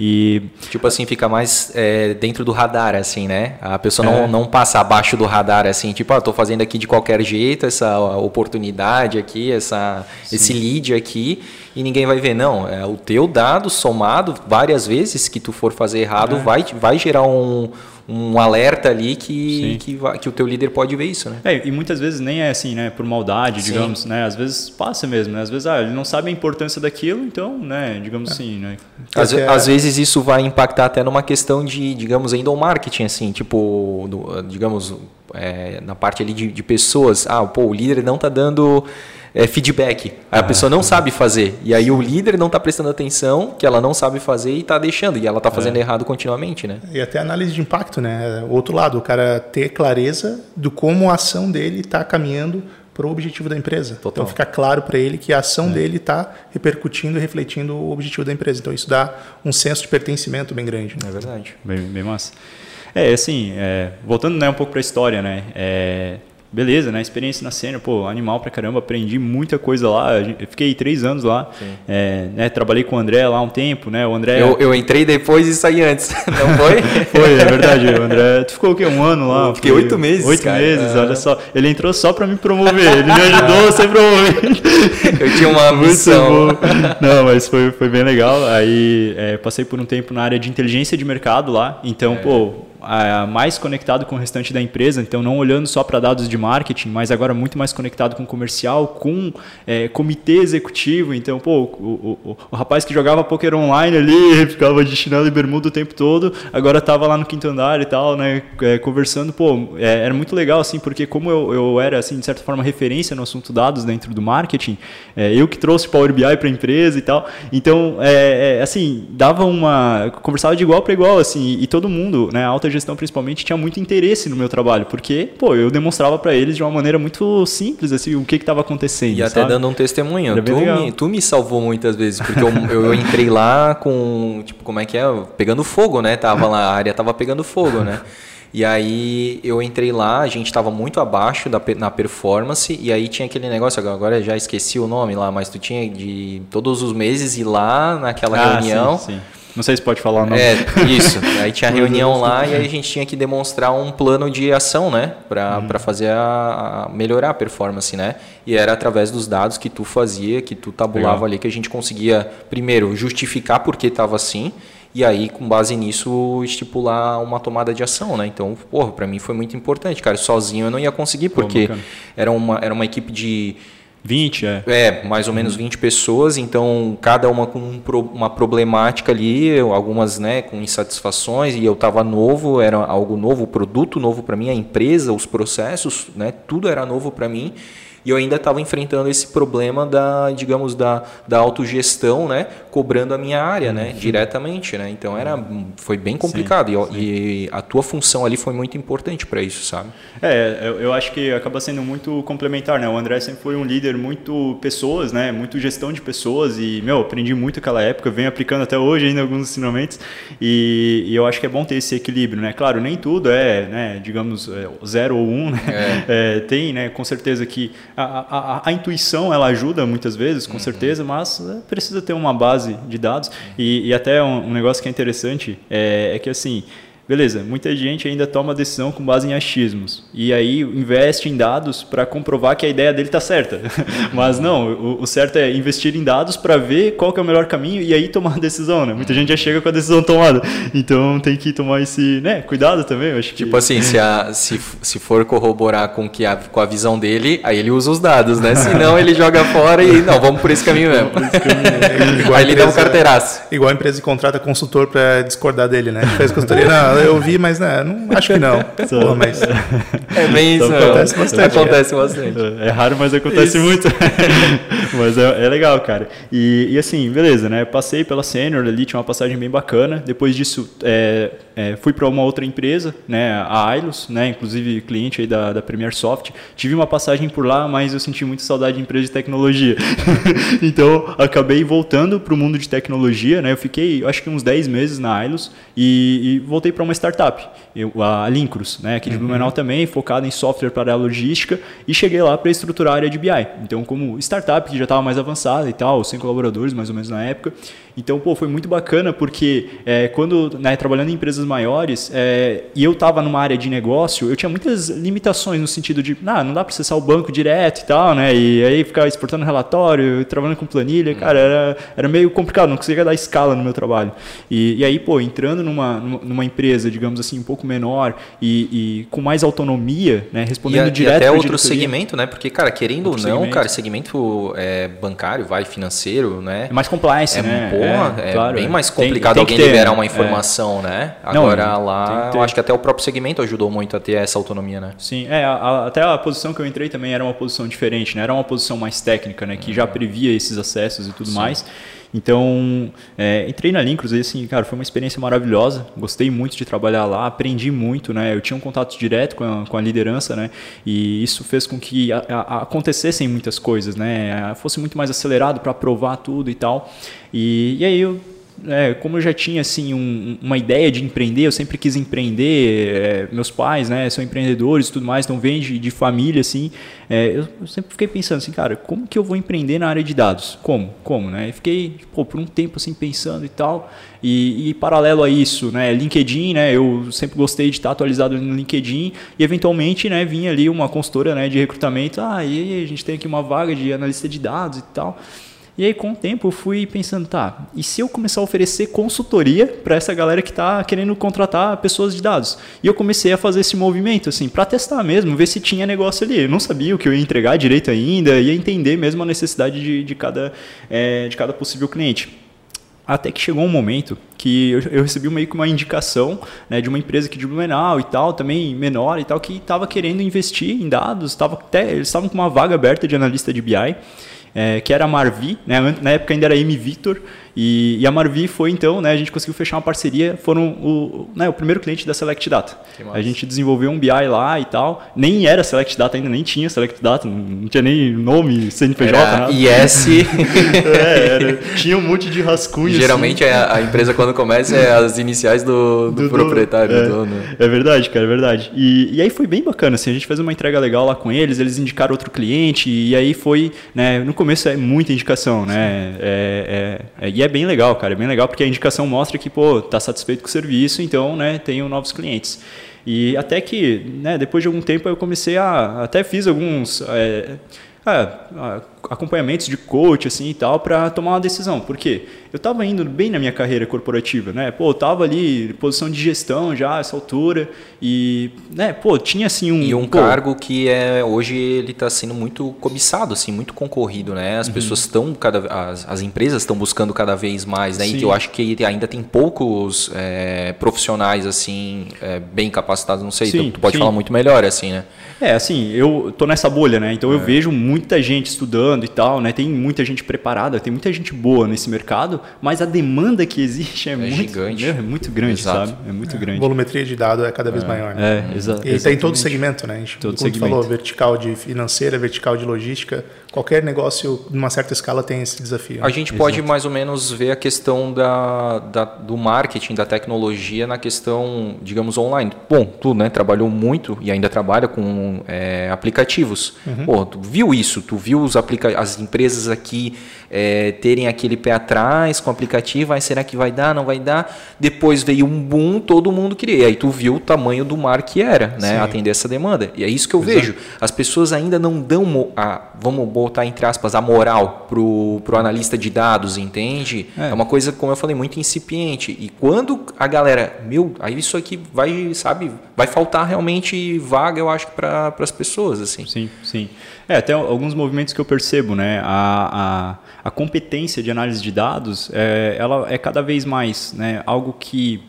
E tipo assim, fica mais é, dentro do radar, assim, né? A pessoa é. não, não passa abaixo do radar, assim, tipo, ah, tô fazendo aqui de qualquer jeito essa oportunidade aqui, essa, esse lead aqui, e ninguém vai ver. Não, é o teu dado somado várias vezes que tu for fazer errado, é. vai, vai gerar um um alerta ali que, que, que, o teu líder pode ver isso, né? É, e muitas vezes nem é assim, né? Por maldade, Sim. digamos, né? Às vezes passa mesmo, né? Às vezes, ah, ele não sabe a importância daquilo, então, né? Digamos é. assim, né? Às, é... às, vezes isso vai impactar até numa questão de, digamos, ainda o marketing, assim, tipo, do, digamos, é, na parte ali de, de pessoas. Ah, pô, o líder não está dando é, feedback. A ah, pessoa não sabe fazer. E aí o líder não está prestando atenção, que ela não sabe fazer e está deixando. E ela está fazendo é. errado continuamente, né? E até análise de impacto, né? O outro lado, o cara ter clareza do como a ação dele está caminhando para o objetivo da empresa. Total. Então fica claro para ele que a ação é. dele está repercutindo e refletindo o objetivo da empresa. Então isso dá um senso de pertencimento bem grande. Né? É verdade. Bem, bem massa. É, assim, é, voltando né, um pouco para a história, né? É, beleza, né? Experiência na cena, pô, animal pra caramba, aprendi muita coisa lá. Eu fiquei três anos lá. É, né, trabalhei com o André lá um tempo, né? O André. Eu, eu entrei depois e saí antes, não foi? foi, é verdade. O André. Tu ficou o quê? Um ano lá? Eu fiquei oito meses. Oito meses, olha só. Ele entrou só pra me promover. Ele me ajudou a ser promovido. Eu tinha uma missão. Não, mas foi, foi bem legal. Aí é, passei por um tempo na área de inteligência de mercado lá. Então, é. Mais conectado com o restante da empresa, então não olhando só para dados de marketing, mas agora muito mais conectado com comercial, com é, comitê executivo. Então, pô, o, o, o, rapaz que jogava poker online ali, ficava de chinelo e bermuda o tempo todo, agora estava lá no quinto andar e tal, né, é, conversando. Pô, é, era muito legal, assim, porque como eu, eu era, assim, de certa forma, referência no assunto dados dentro do marketing, é, eu que trouxe Power BI para a empresa e tal, então, é, é, assim, dava uma... conversava de igual para igual, assim, e todo mundo, né, alta alta gestão principalmente, tinha muito interesse no meu trabalho, porque, pô, eu demonstrava para eles de uma maneira muito simples, assim, o que estava acontecendo. E até dando um testemunho. Tu me, tu me, salvou muitas vezes, porque eu, eu, entrei lá com, tipo, como é que é? Pegando fogo, né? Tava lá, a área tava pegando fogo, né? E aí eu entrei lá, a gente estava muito abaixo da, na performance, e aí tinha aquele negócio, agora já esqueci o nome lá, mas tu tinha de todos os meses ir lá naquela ah, reunião. Sim, sim. Não sei se pode falar o nome. É, isso. Aí tinha reunião lá e aí a gente tinha que demonstrar um plano de ação, né? Para uhum. fazer a, a, melhorar a performance, né? E era através dos dados que tu fazia, que tu tabulava Legal. ali, que a gente conseguia, primeiro, justificar por que estava assim e aí, com base nisso, estipular uma tomada de ação, né? Então, porra, para mim foi muito importante, cara. Sozinho eu não ia conseguir, porque Pô, era, uma, era uma equipe de. 20, é. É, mais ou menos 20 pessoas, então cada uma com um, uma problemática ali, algumas né, com insatisfações, e eu estava novo, era algo novo, produto novo para mim, a empresa, os processos, né, tudo era novo para mim. E eu ainda estava enfrentando esse problema da, digamos, da, da autogestão, né? Cobrando a minha área, né? Uhum. Diretamente, né? Então era, foi bem complicado. Sim, e, sim. e, a tua função ali foi muito importante para isso, sabe? É, eu, eu, acho que acaba sendo muito complementar, né? O André sempre foi um líder muito pessoas, né? Muito gestão de pessoas e, meu, aprendi muito aquela época, venho aplicando até hoje ainda alguns ensinamentos e, e, eu acho que é bom ter esse equilíbrio, né? Claro, nem tudo é, né? Digamos, é, zero ou um, né? É. É, tem, né? Com certeza que a, a, a, intuição ela ajuda muitas vezes, com uhum. certeza, mas é, precisa ter uma base de dados. E, e até um, um, negócio que é interessante é, é que assim Beleza, muita gente ainda toma decisão com base em achismos. E aí investe em dados para comprovar que a ideia dele está certa. Mas não, o, o, certo é investir em dados para ver qual que é o melhor caminho e aí tomar a decisão, né? Muita gente já chega com a decisão tomada. Então tem que tomar esse né, cuidado também. Eu acho tipo assim, se, a, se, se for corroborar com, que a, com a visão dele, aí ele usa os dados, né? Se não, ele joga fora e não, vamos por esse caminho mesmo. Esse caminho. igual aí ele dá um carteiraço. Igual a empresa que contrata consultor para discordar dele, né? Faz consultoria, não, eu vi, mas né, não, acho que não. Pô, mas... É bem isso, então, acontece bastante. Acontece bastante. É raro, mas acontece isso. muito. mas é, é, legal, cara. E, e, assim, beleza, né? Passei pela Senior ali, tinha uma passagem bem bacana. Depois disso, é, é, fui para uma outra empresa, né? A Ailos, né? Inclusive cliente aí da, da Premier Soft. Tive uma passagem por lá, mas eu senti muita saudade de empresa de tecnologia. então, acabei voltando para o mundo de tecnologia, né? Eu fiquei, acho que uns 10 meses na Ailos e, e voltei para uma startup, eu, a Lincruz, né, aqui de uhum. Blumenau também, focada em software para a logística, e cheguei lá para estruturar a área de BI. Então, como startup que já estava mais avançada e tal, 100 colaboradores mais ou menos na época, então, pô, foi muito bacana porque é, quando, né, trabalhando em empresas maiores, é, e eu estava numa área de negócio, eu tinha muitas limitações no sentido de, ah, não dá para acessar o banco direto e tal, né, e aí ficar exportando relatório, trabalhando com planilha, cara, era, era meio complicado, não conseguia dar escala no meu trabalho. E, e aí, pô, entrando numa, numa empresa, digamos assim, um pouco menor e, e com mais autonomia, né, respondendo e, direto e até outro segmento, né, porque, cara, querendo ou não, segmento. cara, segmento é, bancário, vai, financeiro, né. É mais compliance, é, né é, é claro, bem mais complicado tem, tem alguém ter, liberar uma é. informação, né? Agora não, lá, eu acho que até o próprio segmento ajudou muito a ter essa autonomia, né? Sim, é, a, a, até a posição que eu entrei também era uma posição diferente, né? Era uma posição mais técnica, né? Que já uhum. previa esses acessos e tudo Sim. mais. Então, é, entrei na Lincruz e assim, cara, foi uma experiência maravilhosa. Gostei muito de trabalhar lá, aprendi muito, né? Eu tinha um contato direto com a, com a liderança, né? E isso fez com que a, a, acontecessem muitas coisas, né? Fosse muito mais acelerado para aprovar tudo e tal. E, e aí eu é, como eu já tinha assim um, uma ideia de empreender, eu sempre quis empreender. É, meus pais, né, são empreendedores e tudo mais, então vem de, de família assim. É, eu, eu, sempre fiquei pensando assim, cara, como que eu vou empreender na área de dados? Como? Como, né? E fiquei pô, por um tempo assim pensando e tal. E, e, paralelo a isso, né, LinkedIn, né, eu sempre gostei de estar atualizado no LinkedIn e eventualmente, né, vinha ali uma consultora, né, de recrutamento, ah, e a gente tem aqui uma vaga de analista de dados e tal. E aí, com o tempo, eu fui pensando, tá, e se eu começar a oferecer consultoria para essa galera que está querendo contratar pessoas de dados? E eu comecei a fazer esse movimento, assim, para testar mesmo, ver se tinha negócio ali. Eu não sabia o que eu ia entregar direito ainda, ia entender mesmo a necessidade de, de, cada, é, de cada possível cliente. Até que chegou um momento que eu, eu recebi meio que uma indicação né, de uma empresa aqui de Blumenau e tal, também menor e tal, que estava querendo investir em dados, tava até, eles estavam com uma vaga aberta de analista de BI é, que era a Marvi, né? na época ainda era M Victor, E, e, a Marvi foi então, né, a gente conseguiu fechar uma parceria, foram o, né, o primeiro cliente da Select Data. A gente desenvolveu um BI lá e tal, nem era Select Data ainda, nem tinha Select Data, não, não tinha nem nome, CNPJ, era nada. IS. é, era, tinha um monte de rascunhos. Geralmente assim. a, a, empresa quando começa é as iniciais do, do, do proprietário, é, do dono. É verdade, cara, é verdade. E, e aí foi bem bacana, assim, a gente fez uma entrega legal lá com eles, eles indicaram outro cliente, e aí foi, né, no começo é muita indicação, né, é, é, é, e é bem legal, cara, é bem legal porque a indicação mostra que, pô, tá satisfeito com o serviço, então, né, tenho novos clientes. E até que, né, depois de algum tempo eu comecei a, até fiz alguns... É, ah, acompanhamentos de coach assim e tal para tomar uma decisão. Por quê? Eu estava indo bem na minha carreira corporativa, né? Pô, eu tava ali posição de gestão já essa altura e, né, pô, tinha assim um E um pô, cargo que é hoje ele está sendo muito cobiçado, assim, muito concorrido, né? As uhum. pessoas estão cada as, as empresas estão buscando cada vez mais, né? Sim. E eu acho que ainda tem poucos é, profissionais assim é, bem capacitados, não sei, sim, tu, tu pode sim. falar muito melhor assim, né? É, assim, eu tô nessa bolha, né? Então é. eu vejo muita gente estudando e tal, né? Tem muita gente preparada, tem muita gente boa nesse mercado, mas a demanda que existe é, é muito gigante. É muito grande, Exato. sabe? É muito é. grande. A volumetria de dado é cada vez é. maior. Né? É, exato. E tem todo segmento, né? A gente, todo como segmento. falou, vertical de financeira, vertical de logística, qualquer negócio numa certa escala tem esse desafio. A gente pode mais ou menos ver a questão da, da, do marketing, da tecnologia na questão, digamos, online. Bom, tu né, trabalhou muito e ainda trabalha com é, aplicativos. Uhum. Pô, tu viu isso, tu viu os aplica as empresas aqui é, terem aquele pé atrás com o aplicativo, aí será que vai dar, não vai dar? Depois veio um boom, todo mundo queria. E aí tu viu o tamanho do mar que era, né? Sim. Atender essa demanda. E é isso que eu Exato. vejo. As pessoas ainda não dão, a, vamos botar entre aspas, a moral pro, pro analista de dados, entende? É. é uma coisa, como eu falei, muito incipiente. E quando a galera, meu, aí isso aqui vai, sabe, vai faltar realmente vaga, eu acho, para as pessoas, assim. Sim, sim. É, até alguns movimentos que eu percebo, né? A, a, a competência de análise de dados, é, ela é cada vez mais né, algo que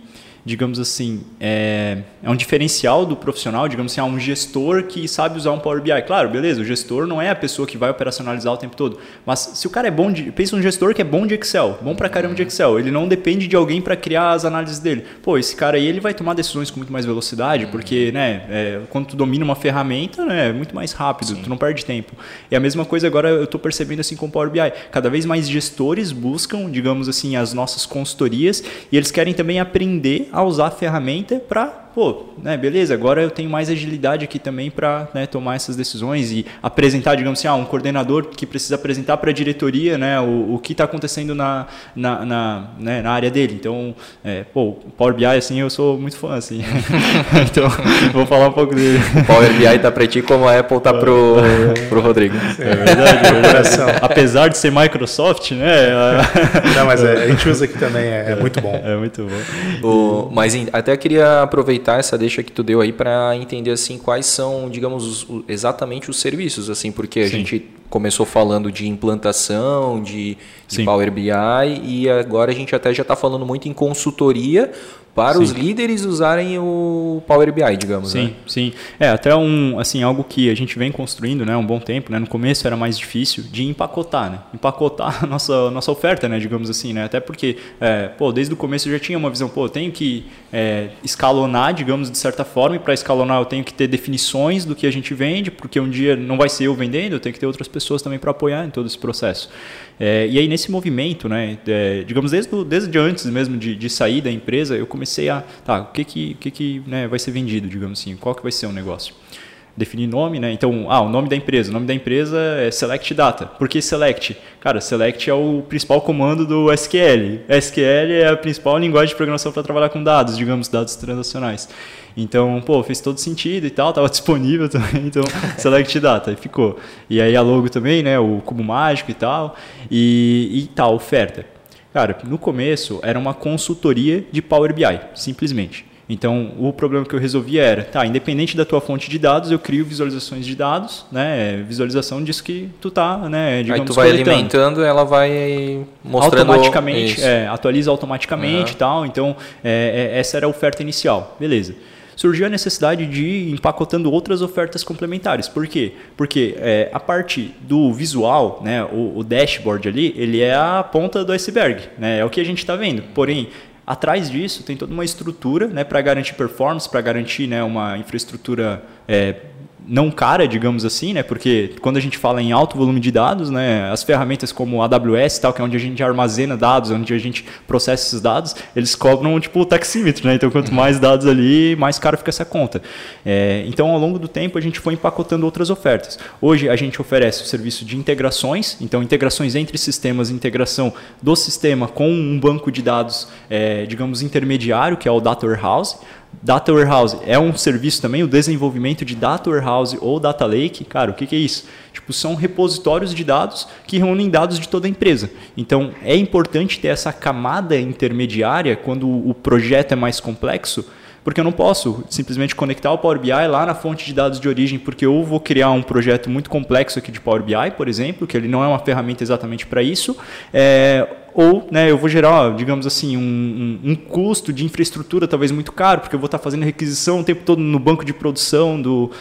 digamos assim, é, é, um diferencial do profissional, digamos assim, há um gestor que sabe usar um Power BI. Claro, beleza, o gestor não é a pessoa que vai operacionalizar o tempo todo, mas se o cara é bom de, pensa um gestor que é bom de Excel, bom pra caramba de Excel, ele não depende de alguém para criar as análises dele. Pô, esse cara aí, ele vai tomar decisões com muito mais velocidade, porque, né, é, quando tu domina uma ferramenta, né, é muito mais rápido, Sim. tu não perde tempo. E a mesma coisa agora eu estou percebendo assim com o Power BI. Cada vez mais gestores buscam, digamos assim, as nossas consultorias e eles querem também aprender a usar a ferramenta para pô, né, beleza, agora eu tenho mais agilidade aqui também para né, tomar essas decisões e apresentar, digamos assim, ah, um coordenador que precisa apresentar para a diretoria né, o, o que está acontecendo na, na, na, né, na, área dele. Então, é, pô, Power BI, assim, eu sou muito fã, assim. então, vou falar um pouco dele. O Power BI tá para ti como a Apple tá pro, pro Rodrigo. É verdade, é verdade. Apesar de ser Microsoft, né? Não, mas é, a gente usa aqui também, é, é muito bom. É muito bom. O, mas até queria aproveitar aproveitar essa deixa que tu deu aí para entender assim quais são, digamos, os, exatamente os serviços, assim, porque a Sim. gente começou falando de implantação, de, de Power BI e agora a gente até já está falando muito em consultoria para sim. os líderes usarem o Power BI, digamos. Sim, né? sim. É até um assim algo que a gente vem construindo, né, um bom tempo. Né? No começo era mais difícil de empacotar, né? Empacotar a nossa nossa oferta, né, digamos assim, né? Até porque, é, pô, desde o começo eu já tinha uma visão, pô, eu tenho que é, escalonar, digamos de certa forma, e para escalonar eu tenho que ter definições do que a gente vende, porque um dia não vai ser eu vendendo, eu tenho que ter outras pessoas também para apoiar em todo esse processo. É, e aí nesse movimento, né, é, digamos desde, desde antes mesmo de, de, sair da empresa, eu comecei a, tá, o que que, que, que né, vai ser vendido, digamos assim, qual que vai ser o negócio? Definir nome, né? Então, ah, o nome da empresa. O nome da empresa é Select Data. Por que Select? Cara, Select é o principal comando do SQL. SQL é a principal linguagem de programação para trabalhar com dados, digamos, dados transacionais. Então, pô, fez todo sentido e tal, estava disponível também, então Select Data, e ficou. E aí a logo também, né, o cubo mágico e tal, e, e tal, oferta. Cara, no começo era uma consultoria de Power BI, simplesmente. Então, o problema que eu resolvia era, tá, independente da tua fonte de dados, eu crio visualizações de dados, né? Visualização diz que tu tá, né, digamos, Aí tu vai coletando. alimentando, ela vai mostrando automaticamente, é, atualiza automaticamente uhum. e tal. Então, é, é, essa era a oferta inicial. Beleza. surgiu a necessidade de ir empacotando outras ofertas complementares. Por quê? Porque é, a parte do visual, né, o, o, dashboard ali, ele é a ponta do iceberg, né, é o que a gente está vendo. Porém, atrás disso tem toda uma estrutura né, para garantir performance, para garantir né, uma infraestrutura é, não cara, digamos assim, né? Porque quando a gente fala em alto volume de dados, né, as ferramentas como a AWS, tal, que é onde a gente armazena dados, onde a gente processa esses dados, eles cobram tipo o taxímetro, né? Então quanto uhum. mais dados ali, mais caro fica essa conta. É, então ao longo do tempo a gente foi empacotando outras ofertas. Hoje a gente oferece o serviço de integrações, então integrações entre sistemas, integração do sistema com um banco de dados, é, digamos intermediário, que é o Data Warehouse Data Warehouse é um serviço também, o desenvolvimento de Data Warehouse ou Data Lake. Cara, o que, que é isso? Tipo, são repositórios de dados que reúnem dados de toda a empresa. Então, é importante ter essa camada intermediária quando o projeto é mais complexo, porque eu não posso simplesmente conectar o Power BI lá na fonte de dados de origem, porque eu vou criar um projeto muito complexo aqui de Power BI, por exemplo, que ele não é uma ferramenta exatamente para isso, é, ou né, eu vou gerar, digamos assim, um, um, um, custo de infraestrutura talvez muito caro, porque eu vou estar fazendo requisição o tempo todo no banco de produção do.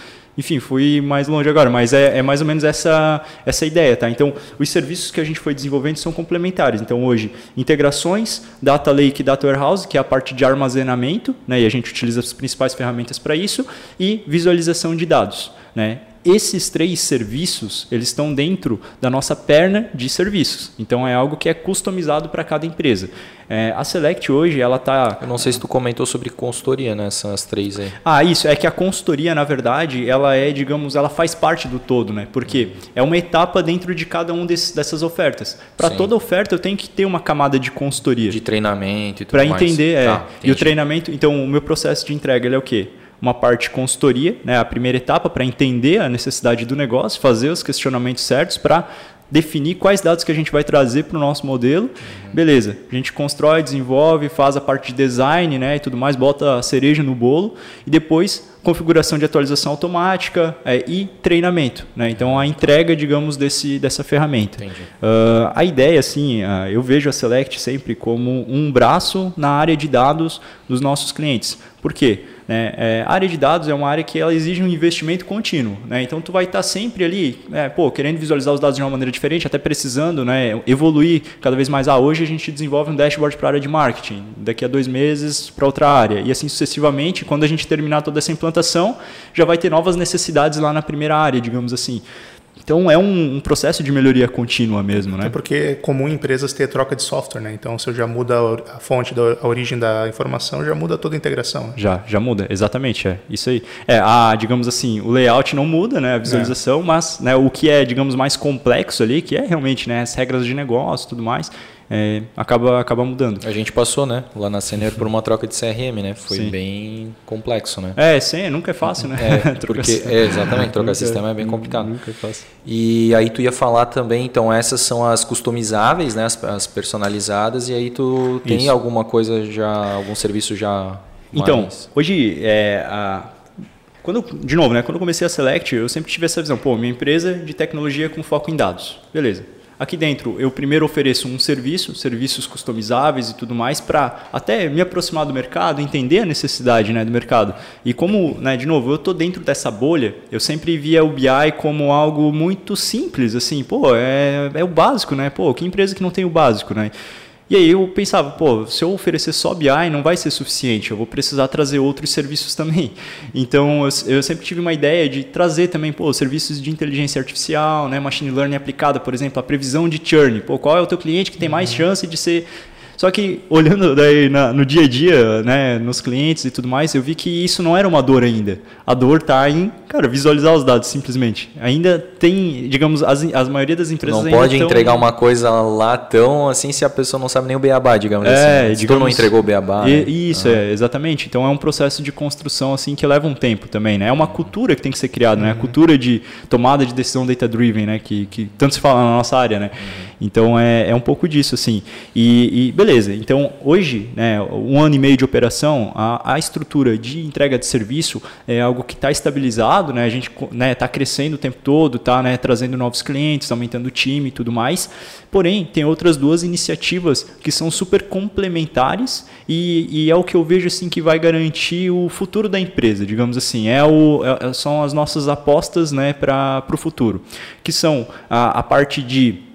Enfim, fui mais longe agora, mas é, é mais ou menos essa, essa ideia. Tá? Então, os serviços que a gente foi desenvolvendo são complementares. Então, hoje, integrações, Data Lake Data Warehouse, que é a parte de armazenamento, né, e a gente utiliza as principais ferramentas para isso, e visualização de dados. Né? Esses três serviços eles estão dentro da nossa perna de serviços. Então é algo que é customizado para cada empresa. É, a Select hoje ela está. Eu não sei se tu comentou sobre consultoria nessas três aí. Ah, isso é que a consultoria na verdade ela é digamos ela faz parte do todo, né? Porque é uma etapa dentro de cada um desses, dessas ofertas. Para toda oferta eu tenho que ter uma camada de consultoria. De treinamento e tudo mais. Para entender, é. Tá, e o treinamento, então o meu processo de entrega ele é o quê? Uma parte consultoria, né, a primeira etapa para entender a necessidade do negócio, fazer os questionamentos certos para definir quais dados que a gente vai trazer para o nosso modelo. Uhum. Beleza, a gente constrói, desenvolve, faz a parte de design né, e tudo mais, bota a cereja no bolo e depois configuração de atualização automática é, e treinamento. Né? Então, a entrega, digamos, desse, dessa ferramenta. Uh, a ideia, assim, uh, eu vejo a Select sempre como um braço na área de dados dos nossos clientes. Por quê? Né? É, área de dados é uma área que ela exige um investimento contínuo. Né? Então, tu vai estar sempre ali, é, pô, querendo visualizar os dados de uma maneira diferente, até precisando né, evoluir cada vez mais. Ah, hoje a gente desenvolve um dashboard para a área de marketing, daqui a dois meses para outra área. E assim sucessivamente, quando a gente terminar toda essa implantação, já vai ter novas necessidades lá na primeira área, digamos assim. Então é um, um, processo de melhoria contínua mesmo, né? É porque é comum empresas ter troca de software, né? Então se eu já muda a fonte, da, a origem da informação, já muda toda a integração. Né? Já, já muda, exatamente, é isso aí. É, a, digamos assim, o layout não muda, né? A visualização, é. mas né, o que é, digamos, mais complexo ali, que é realmente né, as regras de negócio, tudo mais, é, acaba, acaba mudando. A gente passou, né, lá na Senior por uma troca de CRM, né? Foi sim. bem complexo, né? É, sim, nunca é fácil, né? É, porque, é, exatamente, trocar sistema é bem complicado. Nunca é fácil. E aí tu ia falar também, então essas são as customizáveis, né, as, as personalizadas, e aí tu tem Isso. alguma coisa já, algum serviço já Então, hoje, é, a, quando, de novo, né, quando eu comecei a Select, eu sempre tive essa visão, pô, minha empresa de tecnologia com foco em dados. Beleza Aqui dentro, eu primeiro ofereço um serviço, serviços customizáveis e tudo mais, para até me aproximar do mercado, entender a necessidade né, do mercado. E como, né, de novo, eu estou dentro dessa bolha, eu sempre via o BI como algo muito simples, assim, pô, é, é o básico, né? Pô, que empresa que não tem o básico, né? E aí eu pensava, pô, se eu oferecer só BI não vai ser suficiente, eu vou precisar trazer outros serviços também. Então eu, eu sempre tive uma ideia de trazer também, pô, serviços de inteligência artificial, né, machine learning aplicada, por exemplo, a previsão de churn. Pô, qual é o teu cliente que tem mais uhum. chance de ser só que olhando daí na, no dia a dia, né, nos clientes e tudo mais, eu vi que isso não era uma dor ainda. A dor está em, cara, visualizar os dados simplesmente. Ainda tem, digamos, as, as maioria das empresas não pode tão... entregar uma coisa lá tão assim se a pessoa não sabe nem o beabá, digamos é, assim. Se digamos, tu não entregou o beabá. E, né? Isso ah. é exatamente. Então é um processo de construção assim que leva um tempo também, né? É uma cultura que tem que ser criada, uhum. né? A uhum. cultura de tomada de decisão data driven, né? Que, que tanto se fala na nossa área, né? Uhum. Então é, é um pouco disso assim. E, e beleza beleza, então hoje, né, um ano e meio de operação, a, a estrutura de entrega de serviço é algo que está estabilizado, né, a gente está né, tá crescendo o tempo todo, está né, trazendo novos clientes, aumentando o time e tudo mais. Porém, tem outras duas iniciativas que são super complementares e, e é o que eu vejo assim que vai garantir o futuro da empresa, digamos assim. É o, é, são as nossas apostas né, para o futuro, que são a, a parte de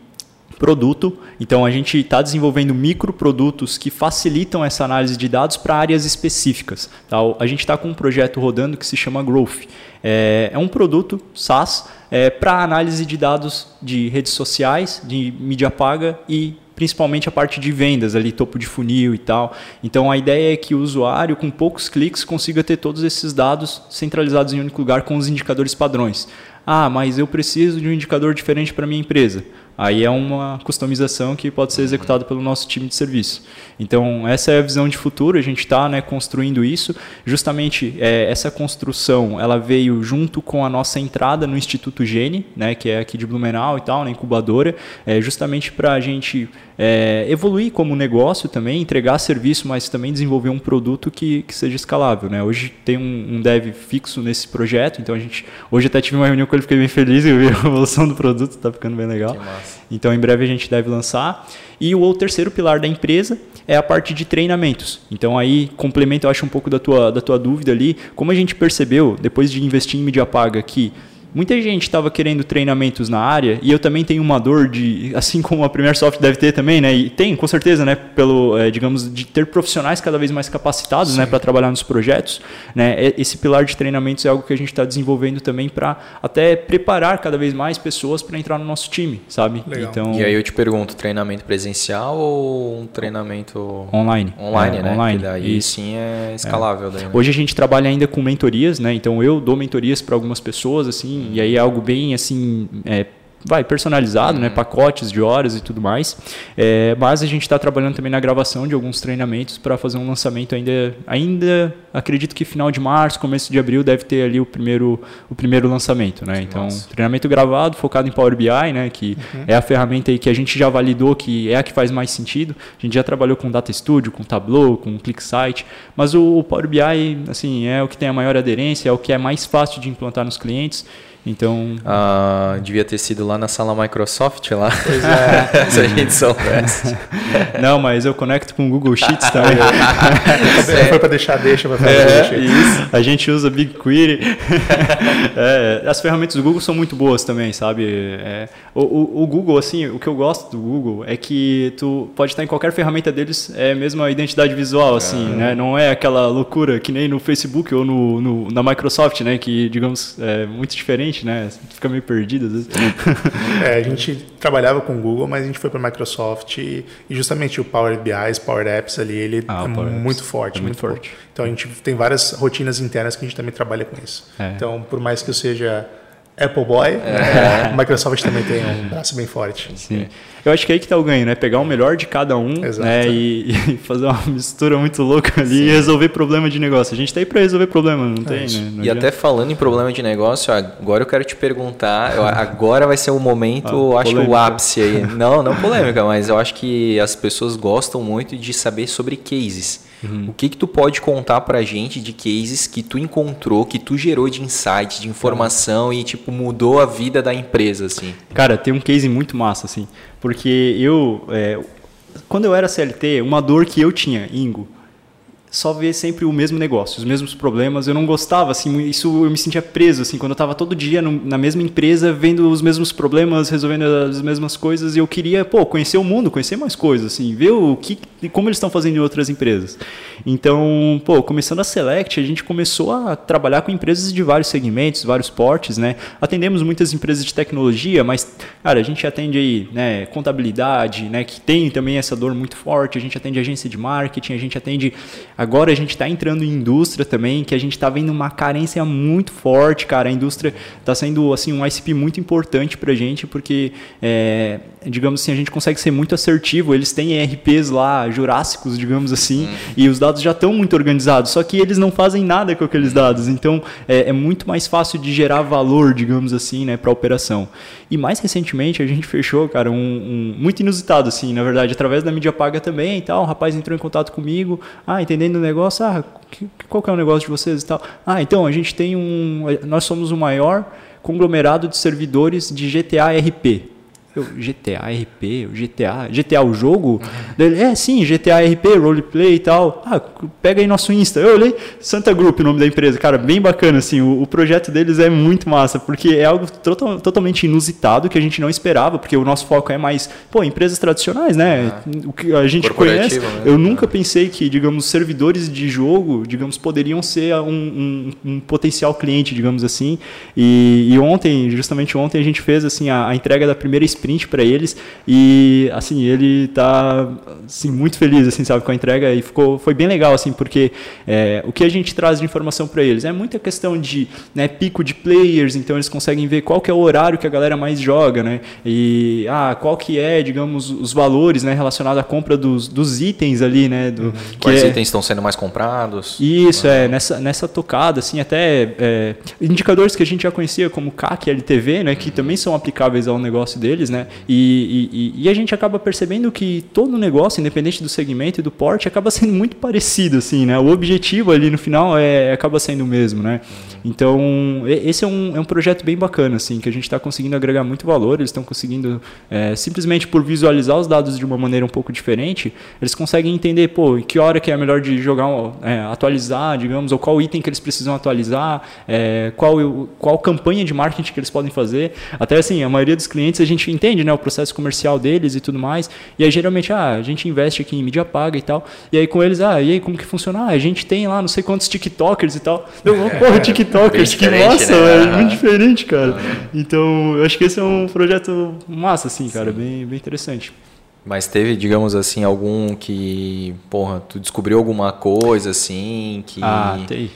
produto. Então a gente está desenvolvendo microprodutos que facilitam essa análise de dados para áreas específicas. Tá? A gente está com um projeto rodando que se chama Growth. É, é um produto SaaS é, para análise de dados de redes sociais, de mídia paga e principalmente a parte de vendas ali, topo de funil e tal. Então a ideia é que o usuário, com poucos cliques, consiga ter todos esses dados centralizados em um único lugar com os indicadores padrões. Ah, mas eu preciso de um indicador diferente para minha empresa. Aí é uma customização que pode ser executada pelo nosso time de serviço. Então, essa é a visão de futuro, a gente está né, construindo isso. Justamente, é, essa construção ela veio junto com a nossa entrada no Instituto Gene, né, que é aqui de Blumenau e tal, na incubadora, é, justamente para a gente é, evoluir como negócio também, entregar serviço, mas também desenvolver um produto que, que seja escalável. Né? Hoje tem um, um dev fixo nesse projeto, então a gente. Hoje até tive uma reunião com ele, fiquei bem feliz e vi a evolução do produto, está ficando bem legal. Então, em breve a gente deve lançar. E o terceiro pilar da empresa é a parte de treinamentos. Então, aí, complemento, eu acho um pouco da tua, da tua dúvida ali. Como a gente percebeu, depois de investir em mídia paga, que Muita gente estava querendo treinamentos na área e eu também tenho uma dor de, assim como a Premier Soft deve ter também, né? E tem, com certeza, né? Pelo, é, digamos, de ter profissionais cada vez mais capacitados, né? Para trabalhar nos projetos, né? Esse pilar de treinamentos é algo que a gente está desenvolvendo também para até preparar cada vez mais pessoas para entrar no nosso time, sabe? Legal. Então, e aí eu te pergunto, treinamento presencial ou um treinamento online? Online, é, né? Online. Que daí Isso. sim é escalável. É. Daí, né? Hoje a gente trabalha ainda com mentorias, né? Então eu dou mentorias para algumas pessoas, assim, e aí é algo bem assim. É, vai personalizado, né, uhum. pacotes de horas e tudo mais. É, mas a gente está trabalhando também na gravação de alguns treinamentos para fazer um lançamento ainda, ainda acredito que final de março, começo de abril deve ter ali o primeiro, o primeiro lançamento, né? Então Nossa. treinamento gravado focado em Power BI, né, que uhum. é a ferramenta aí que a gente já validou que é a que faz mais sentido. A gente já trabalhou com Data Studio, com Tableau, com ClickSite, mas o, o Power BI assim é o que tem a maior aderência, é o que é mais fácil de implantar nos clientes. Então. Ah, devia ter sido lá na sala Microsoft lá. Pois é. Se a gente soubesse. Não, mas eu conecto com o Google Sheets também. é. Foi para deixar deixa para fazer é, deixa. Isso. A gente usa BigQuery. é, as ferramentas do Google são muito boas também, sabe? É, o, o, o, Google, assim, o que eu gosto do Google é que tu pode estar em qualquer ferramenta deles, é mesmo a identidade visual, assim, ah. né? Não é aquela loucura que nem no Facebook ou no, no na Microsoft, né? Que, digamos, é muito diferente gente, né? Fica meio perdido às vezes. É, a gente trabalhava com o Google, mas a gente foi para a Microsoft e, justamente o Power BI, Power Apps ali, ele ah, é muito forte. É muito, muito forte. forte. Então a gente tem várias rotinas internas que a gente também trabalha com isso. É. Então, por mais que eu seja Apple Boy, é. a Microsoft também tem um braço bem forte. Sim. Eu acho que é aí que está o ganho, né? Pegar o melhor de cada um né? e, e, fazer uma mistura muito louca ali Sim. e resolver problema de negócio. A gente está aí para resolver problema, não é tem, né? Não e até falando em problema de negócio, agora eu quero te perguntar, agora vai ser o momento, ah, acho que o ápice aí. Não, não polêmica, mas eu acho que as pessoas gostam muito de saber sobre cases. Uhum. O que que tu pode contar pra gente de cases que tu encontrou, que tu gerou de insight, de informação e tipo mudou a vida da empresa assim? Cara, tem um case muito massa assim, porque eu é, quando eu era CLT, uma dor que eu tinha, Ingo, só ver sempre o mesmo negócio, os mesmos problemas. Eu não gostava, assim, isso eu me sentia preso, assim, quando eu estava todo dia no, na mesma empresa, vendo os mesmos problemas, resolvendo as mesmas coisas, e eu queria, pô, conhecer o mundo, conhecer mais coisas, assim, ver o que, como eles estão fazendo em outras empresas. Então, pô, começando a Select, a gente começou a trabalhar com empresas de vários segmentos, vários portes, né? Atendemos muitas empresas de tecnologia, mas, cara, a gente atende aí, né, contabilidade, né, que tem também essa dor muito forte, a gente atende agência de marketing, a gente atende a Agora a gente está entrando em indústria também, que a gente está vendo uma carência muito forte, cara. A indústria está sendo assim um ICP muito importante para a gente, porque é, digamos assim a gente consegue ser muito assertivo. Eles têm ERPs lá jurássicos, digamos assim, uhum. e os dados já estão muito organizados. Só que eles não fazem nada com aqueles dados. Então é, é muito mais fácil de gerar valor, digamos assim, né, para a operação. E mais recentemente a gente fechou, cara, um, um, muito inusitado, assim, na verdade, através da mídia paga também e tal. Um rapaz entrou em contato comigo, ah, entendendo o negócio, ah, qual que é o negócio de vocês e tal. Ah, então a gente tem um, nós somos o maior conglomerado de servidores de GTA RP. Eu, GTA, RP, GTA, GTA o jogo? Ele, é, sim, GTA RP, roleplay e tal. Ah, pega aí nosso Insta. Eu olhei, Santa Group, o nome da empresa. Cara, bem bacana, assim, o, o projeto deles é muito massa, porque é algo total, totalmente inusitado que a gente não esperava, porque o nosso foco é mais, pô, empresas tradicionais, né? Uhum. O que a gente conhece. Né? Eu nunca pensei que, digamos, servidores de jogo, digamos, poderiam ser um, um, um potencial cliente, digamos assim. E, e, ontem, justamente ontem, a gente fez, assim, a, a entrega da primeira experiência sprint para eles. E assim ele tá assim, muito feliz assim sabe com a entrega. E ficou foi bem legal assim porque é, o que a gente traz de informação para eles? É muita questão de né, pico de players então eles conseguem ver qual que é o horário que a galera mais joga né? E ah qual que é digamos os valores né relacionados à compra dos, dos itens ali né do, uhum. quais é, itens estão sendo mais comprados? Isso é nessa nessa tocada assim até é, indicadores que a gente já conhecia como CAC LTV né que uhum. também são aplicáveis ao negócio deles né? E, e, e, a gente acaba percebendo que todo negócio, independente do segmento e do porte, acaba sendo muito parecido, assim, né? O objetivo ali no final é, acaba sendo o mesmo, né? Então, esse é um, é um projeto bem bacana, assim, que a gente está conseguindo agregar muito valor, eles estão conseguindo, é, simplesmente por visualizar os dados de uma maneira um pouco diferente, eles conseguem entender, pô, que hora que é melhor de jogar, é, atualizar, digamos, ou qual item que eles precisam atualizar, é, qual, qual campanha de marketing que eles podem fazer. Até assim, a maioria dos clientes a gente entende, né, o processo comercial deles e tudo mais, e aí geralmente, ah, a gente investe aqui em mídia paga e tal, e aí com eles, ah, e aí como que funciona? Ah, a gente tem lá não sei quantos TikTokers e tal. Eu, porra, TikTok TikTokers, que massa, né? é muito diferente, cara. Então, eu acho que esse é um projeto massa, assim, cara, bem, bem interessante. Mas teve, digamos assim, algum que, porra, tu descobriu alguma coisa assim que. Ah, tem.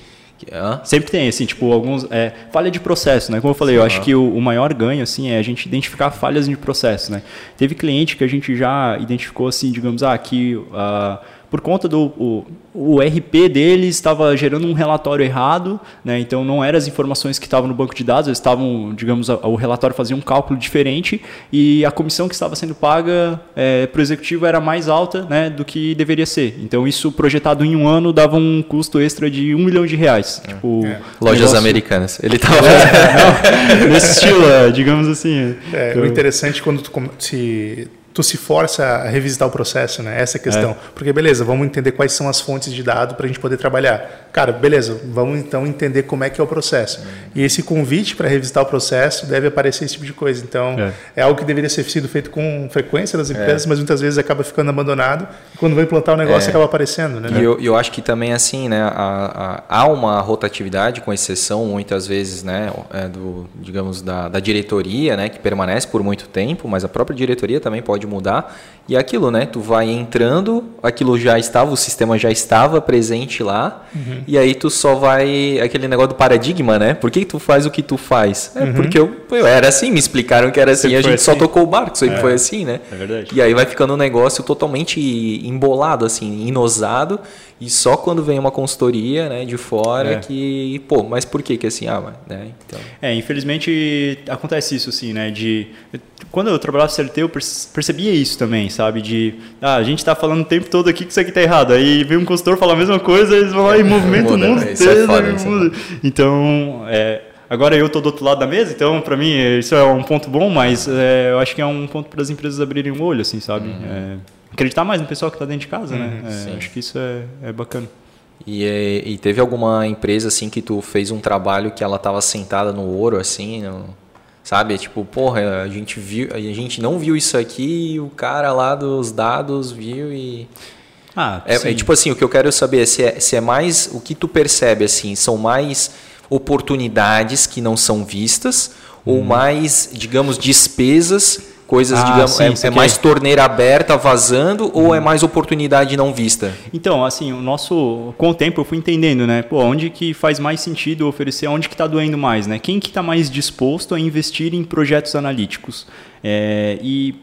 Sempre tem, assim, tipo, alguns. É, falha de processo, né? Como eu falei, Sim, eu acho que o, o, maior ganho, assim, é a gente identificar falhas de processo, né? Teve cliente que a gente já identificou, assim, digamos, ah, aqui. Uh, por conta do o, o RP deles estava gerando um relatório errado, né? então não eram as informações que estavam no banco de dados, eles estavam, digamos, o relatório fazia um cálculo diferente e a comissão que estava sendo paga é, para o executivo era mais alta né, do que deveria ser. Então isso projetado em um ano dava um custo extra de um milhão de reais. É. Tipo, é. Lojas negócio... americanas. Ele estava é, nesse estilo, é, digamos assim. É, então... o interessante quando tu se tu se força a revisitar o processo, né? Essa é a questão. É. Porque, beleza, vamos entender quais são as fontes de dado para a gente poder trabalhar. Cara, beleza, vamos então entender como é que é o processo. E esse convite para revisitar o processo deve aparecer esse tipo de coisa. Então, é, é algo que deveria ser sido feito com frequência das empresas, é. mas muitas vezes acaba ficando abandonado. E quando vai implantar o negócio, é. acaba aparecendo, né? E eu, eu acho que também, assim, né, há, há uma rotatividade, com exceção, muitas vezes, né, é, do, digamos, da, da diretoria, né, que permanece por muito tempo, mas a própria diretoria também pode mudar. E é aquilo, né? Tu vai entrando, aquilo já estava, o sistema já estava presente lá, uhum. e aí tu só vai. Aquele negócio do paradigma, né? Por que tu faz o que tu faz? É uhum. porque eu, eu, era assim, me explicaram que era assim, sempre a gente assim. só tocou o barco, sempre é. foi assim, né? É verdade. E aí vai ficando um negócio totalmente embolado, assim, inosado, e só quando vem uma consultoria, né, de fora é. que, pô, mas por que que assim, ah, né? Então... É, infelizmente acontece isso, assim, né? De quando eu trabalhava no CLT, eu percebia isso também, sabe? De, ah, a gente está falando o tempo todo aqui que isso aqui está errado. Aí vem um consultor falar a mesma coisa, eles vão lá e movimentam o mundo é inteiro. É foda, muda. Então, é, agora eu estou do outro lado da mesa, então para mim isso é um ponto bom, mas é, eu acho que é um ponto para as empresas abrirem o olho, assim, sabe? Uhum. É, acreditar mais no pessoal que está dentro de casa, né? uhum, né? acho que isso é, é bacana. E, e, teve alguma empresa assim que tu fez um trabalho que ela estava sentada no ouro assim, no Sabe? É tipo, porra, a gente viu, a gente não viu isso aqui e o cara lá dos dados viu e ah, é, é, tipo assim, o que eu quero saber é se, é se é mais o que tu percebe assim, são mais oportunidades que não são vistas ou mais, digamos, despesas coisas, ah, digamos, sim, é, é mais torneira aberta vazando ou é mais oportunidade não vista? Então, assim, o nosso com o tempo eu fui entendendo, né? Pô, onde que faz mais sentido oferecer, onde que está doendo mais, né? Quem que está mais disposto a investir em projetos analíticos? É, e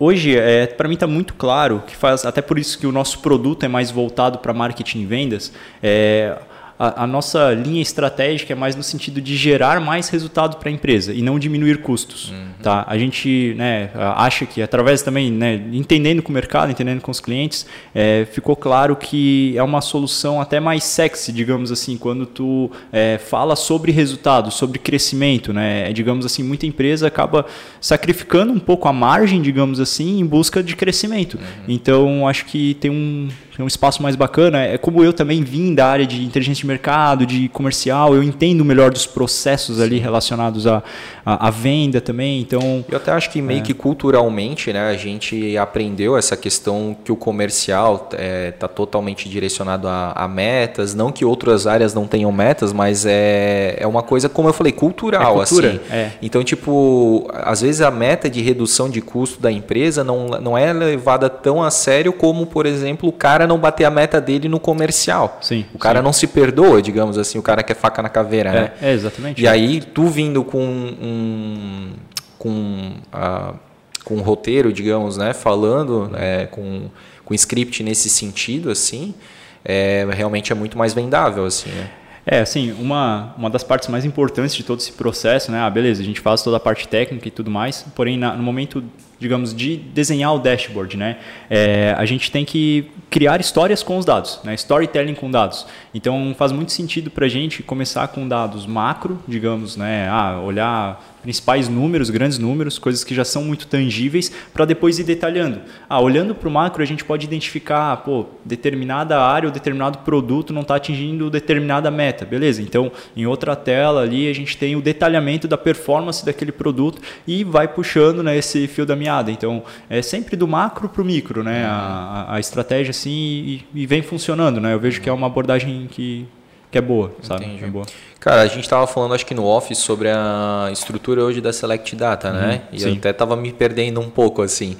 hoje, é, para mim está muito claro que faz, até por isso que o nosso produto é mais voltado para marketing e vendas. É, a, a, nossa linha estratégica é mais no sentido de gerar mais resultado para a empresa e não diminuir custos. Uhum. Tá? A gente né, acha que, através também, né, entendendo com o mercado, entendendo com os clientes, é, ficou claro que é uma solução até mais sexy, digamos assim, quando tu é, fala sobre resultado, sobre crescimento. Né? Digamos assim, muita empresa acaba sacrificando um pouco a margem, digamos assim, em busca de crescimento. Uhum. Então, acho que tem um, tem um espaço mais bacana. É como eu também vim da área de inteligência de mercado, de comercial, eu entendo melhor dos processos ali relacionados à, à, à venda também. Então, eu até acho que meio é. que culturalmente, né, a gente aprendeu essa questão que o comercial está é, tá totalmente direcionado a, a, metas, não que outras áreas não tenham metas, mas é, é uma coisa, como eu falei, cultural. É cultura, assim. É. Então, tipo, às vezes a meta de redução de custo da empresa não, não é levada tão a sério como, por exemplo, o cara não bater a meta dele no comercial. Sim. O cara sim. não se perdoa, digamos assim, o cara quer faca na caveira, é, né? É, exatamente. E aí, tu vindo com um. com. Uh, com um roteiro, digamos, né? Falando, é, com, com script nesse sentido, assim, é, realmente é muito mais vendável, assim, né? É, assim, uma, uma das partes mais importantes de todo esse processo, né? Ah, beleza, a gente faz toda a parte técnica e tudo mais, porém, na, no momento digamos, de desenhar o dashboard, né? É, a gente tem que criar histórias com os dados, né? Storytelling com dados. Então faz muito sentido para a gente começar com dados macro, digamos, né? Ah, olhar principais números, grandes números, coisas que já são muito tangíveis, para depois ir detalhando. Ah, olhando para o macro, a gente pode identificar, pô, determinada área ou determinado produto não está atingindo determinada meta, beleza? Então, em outra tela ali, a gente tem o detalhamento da performance daquele produto e vai puxando né, esse fio da meada. Então, é sempre do macro para o micro, né? A, a, estratégia assim e, e, vem funcionando, né? Eu vejo que é uma abordagem que que é boa, sabe? Entendi. É boa. Cara, a gente estava falando, acho que no office, sobre a estrutura hoje da Select Data, né? uhum? E sim. eu até estava me perdendo um pouco, assim.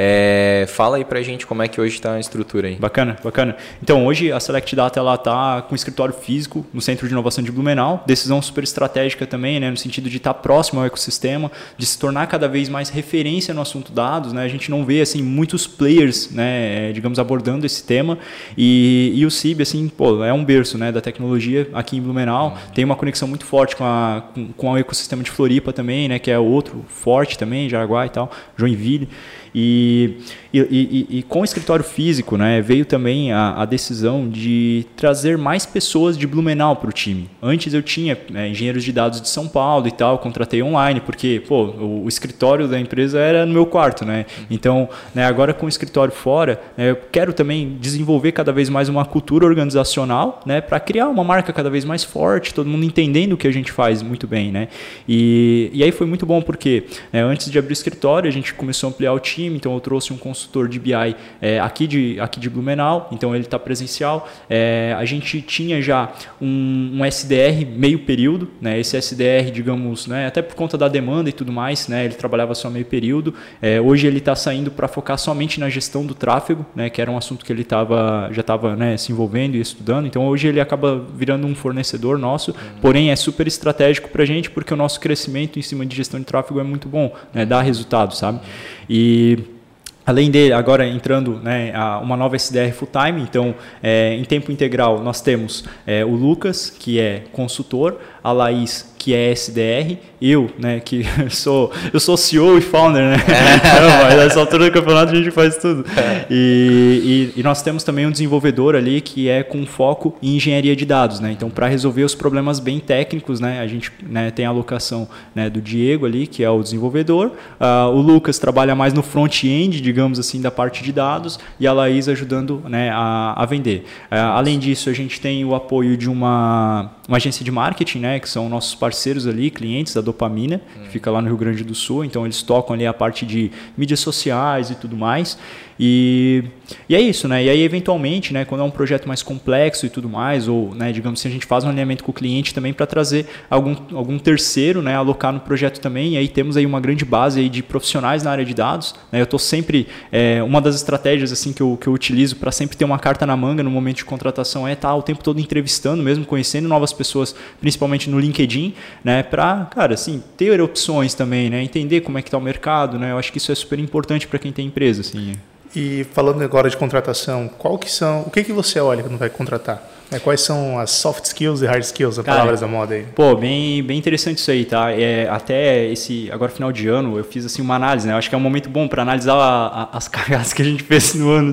É, fala aí pra gente como é que hoje está a estrutura aí. Bacana, bacana. Então, hoje a Select Data ela tá com escritório físico no Centro de Inovação de Blumenau. Decisão super estratégica também, né, no sentido de estar tá próximo ao ecossistema, de se tornar cada vez mais referência no assunto dados, né? A gente não vê assim muitos players, né, digamos abordando esse tema. E, e o CIB assim, pô, é um berço, né, da tecnologia aqui em Blumenau. Uhum. Tem uma conexão muito forte com, a, com, com o ecossistema de Floripa também, né, que é outro forte também, Jaraguá e tal, Joinville. E, e, e, e, com o escritório físico, né, veio também a, a decisão de trazer mais pessoas de Blumenau para o time. Antes eu tinha né, engenheiros de dados de São Paulo e tal, contratei online, porque pô, o, o, escritório da empresa era no meu quarto. Né? Então, né, agora com o escritório fora, né, eu quero também desenvolver cada vez mais uma cultura organizacional né, para criar uma marca cada vez mais forte, todo mundo entendendo o que a gente faz muito bem. Né? E, e aí foi muito bom porque né, antes de abrir o escritório, a gente começou a ampliar o time time, então eu trouxe um consultor de BI é, aqui, de, aqui de Blumenau, então ele está presencial. É, a gente tinha já um, um, SDR meio período, né? esse SDR, digamos, né? até por conta da demanda e tudo mais, né? ele trabalhava só meio período. É, hoje ele está saindo para focar somente na gestão do tráfego, né? que era um assunto que ele tava, já estava né, se envolvendo e estudando, então hoje ele acaba virando um fornecedor nosso, uhum. porém é super estratégico para a gente porque o nosso crescimento em cima de gestão de tráfego é muito bom, né? dá resultado, sabe? E Além dele, agora entrando né, uma nova SDR full time, então é, em tempo integral nós temos é, o Lucas, que é consultor, a Laís, que é SDR, eu, né, que sou, eu sou CEO e founder, né? É. mas nessa altura do campeonato a gente faz tudo. É. E, e, e, nós temos também um desenvolvedor ali que é com foco em engenharia de dados, né? Então, para resolver os problemas bem técnicos, né, a gente né, tem a alocação né, do Diego ali, que é o desenvolvedor, uh, o Lucas trabalha mais no front-end, digamos assim, da parte de dados, e a Laís ajudando né, a, a vender. Uh, além disso, a gente tem o apoio de uma uma agência de marketing, né, que são nossos parceiros ali, clientes da Dopamina, hum. que fica lá no Rio Grande do Sul. Então eles tocam ali a parte de mídias sociais e tudo mais. E, e é isso, né? E aí, eventualmente, né, quando é um projeto mais complexo e tudo mais, ou, né, digamos assim, a gente faz um alinhamento com o cliente também para trazer algum, algum terceiro, né, alocar no projeto também. E aí temos aí uma grande base aí de profissionais na área de dados. Né? Eu estou sempre, é, uma das estratégias assim que eu, que eu utilizo para sempre ter uma carta na manga no momento de contratação é estar tá o tempo todo entrevistando, mesmo conhecendo novas pessoas, principalmente no LinkedIn, né, para, cara, assim, ter opções também, né, entender como é que está o mercado, né? Eu acho que isso é super importante para quem tem empresa, assim. E falando agora de contratação, qual que são, o que que você olha quando vai contratar? É, quais são as soft skills e hard skills, as Cara, palavras da moda aí? Pô, bem, bem interessante isso aí, tá? É, até esse, agora final de ano, eu fiz assim uma análise, né? Eu acho que é um momento bom para analisar a, a, as cagadas que a gente fez no ano.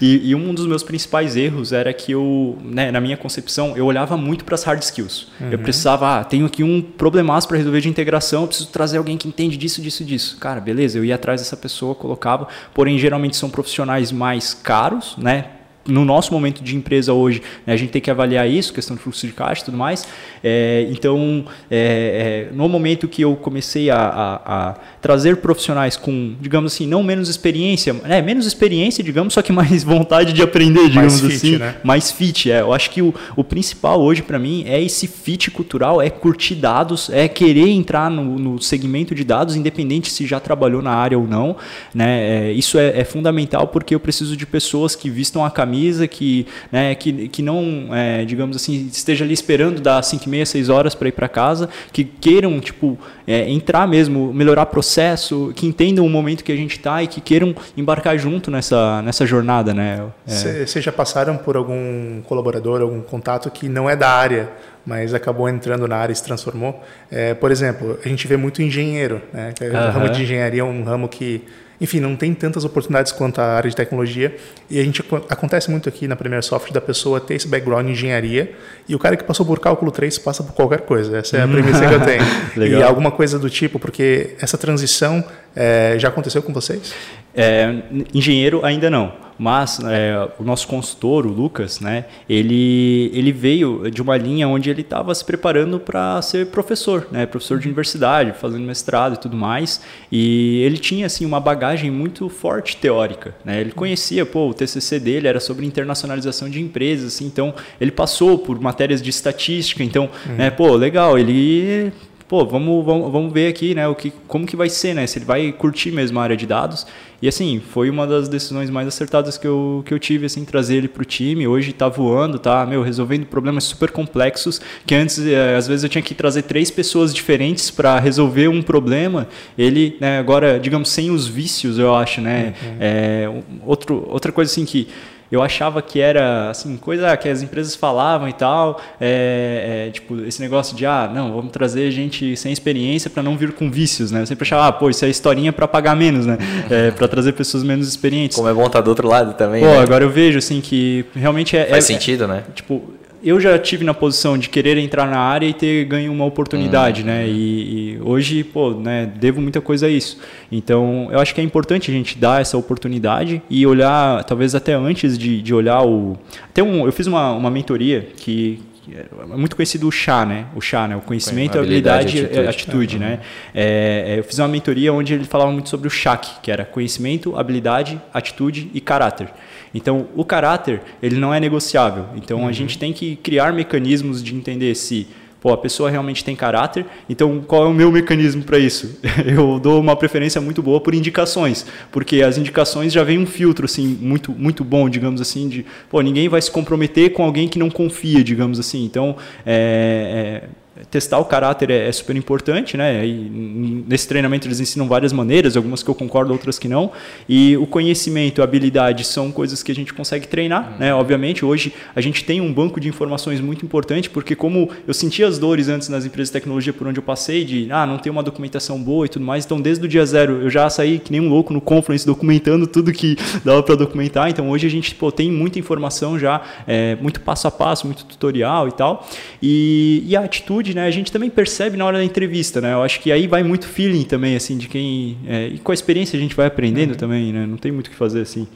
E, e, um dos meus principais erros era que eu, né, na minha concepção, eu olhava muito para as hard skills. Uhum. Eu precisava, ah, tenho aqui um problemaço para resolver de integração, preciso trazer alguém que entende disso, disso, disso. Cara, beleza, eu ia atrás dessa pessoa, colocava, porém geralmente são profissionais mais caros, né? No nosso momento de empresa hoje, né, a gente tem que avaliar isso, questão de fluxo de caixa e tudo mais. É, então, é, é, no momento que eu comecei a, a, a, trazer profissionais com, digamos assim, não menos experiência, né, menos experiência, digamos, só que mais vontade de aprender, digamos mais assim, fit, né? mais fit. É, eu acho que o, o principal hoje para mim é esse fit cultural, é curtir dados, é querer entrar no, no segmento de dados, independente se já trabalhou na área ou não. Né, é, isso é, é fundamental porque eu preciso de pessoas que vistam a camisa camisa, que, né, que, que não, é, digamos assim, esteja ali esperando dar 5 e meia, 6 horas para ir para casa, que queiram, tipo, é, entrar mesmo, melhorar processo, que entendam o momento que a gente está e que queiram embarcar junto nessa, nessa jornada, né? Vocês é. já passaram por algum colaborador, algum contato que não é da área, mas acabou entrando na área e se transformou? É, por exemplo, a gente vê muito engenheiro, né? O ramo de engenharia é um ramo que enfim, não tem tantas oportunidades quanto a área de tecnologia. E a gente acontece muito aqui na Premier Soft da pessoa ter esse background em engenharia e o cara que passou por cálculo 3 passa por qualquer coisa. Essa é a premissa que eu tenho. e alguma coisa do tipo, porque essa transição é, já aconteceu com vocês? É, engenheiro ainda não mas é, o nosso consultor, o Lucas, né, ele, ele veio de uma linha onde ele estava se preparando para ser professor, né, professor de universidade, fazendo mestrado e tudo mais, e ele tinha assim uma bagagem muito forte teórica, né, ele conhecia, pô, o TCC dele era sobre internacionalização de empresas, assim, então ele passou por matérias de estatística, então, uhum. né, pô, legal, ele pô, vamos, vamos, vamos ver aqui, né, o que, como que vai ser, né, se ele vai curtir mesmo a área de dados. E assim, foi uma das decisões mais acertadas que eu, que eu tive, assim, trazer ele para o time. Hoje está voando, tá, meu, resolvendo problemas super complexos, que antes, é, às vezes, eu tinha que trazer três pessoas diferentes para resolver um problema. Ele, né, agora, digamos, sem os vícios, eu acho, né, uhum. é, outro, outra coisa assim que eu achava que era assim coisa que as empresas falavam e tal é, é, tipo esse negócio de ah não vamos trazer gente sem experiência para não vir com vícios né? Eu sempre achava ah pô isso é historinha para pagar menos né? É, para trazer pessoas menos experientes. Como é bom estar tá do outro lado também pô né? agora eu vejo assim que realmente é faz é, sentido né? tipo eu já tive na posição de querer entrar na área e ter ganho uma oportunidade, hum. né? E, e, hoje, pô, né, devo muita coisa a isso. Então, eu acho que é importante a gente dar essa oportunidade e olhar, talvez até antes de, de olhar o. Até um, eu fiz uma, uma mentoria que, é muito conhecido o chá, né? O chá, né? O conhecimento, habilidade, habilidade e atitude, atitude né? É, é, eu fiz uma mentoria onde ele falava muito sobre o CHAC, que era conhecimento, habilidade, atitude e caráter. Então, o caráter, ele não é negociável. Então, uhum. a gente tem que criar mecanismos de entender se pô, a pessoa realmente tem caráter, então qual é o meu mecanismo para isso? Eu dou uma preferência muito boa por indicações, porque as indicações já vem um filtro assim muito muito bom, digamos assim, de pô, ninguém vai se comprometer com alguém que não confia, digamos assim. Então, é, é testar o caráter é, é, super importante, né? E nesse treinamento eles ensinam várias maneiras, algumas que eu concordo, outras que não. E o conhecimento, a habilidade são coisas que a gente consegue treinar, né? Obviamente, hoje a gente tem um banco de informações muito importante, porque como eu sentia as dores antes nas empresas de tecnologia por onde eu passei, de ah, não ter uma documentação boa e tudo mais, então desde o dia zero eu já saí que nem um louco no Confluence documentando tudo que dava para documentar. Então hoje a gente pô, tem muita informação já, é, muito passo a passo, muito tutorial e tal. E, e a atitude né, a gente também percebe na hora da entrevista, né? Eu acho que aí vai muito feeling também, assim, de quem... É, e com a experiência a gente vai aprendendo uhum. também, né? Não tem muito o que fazer, assim.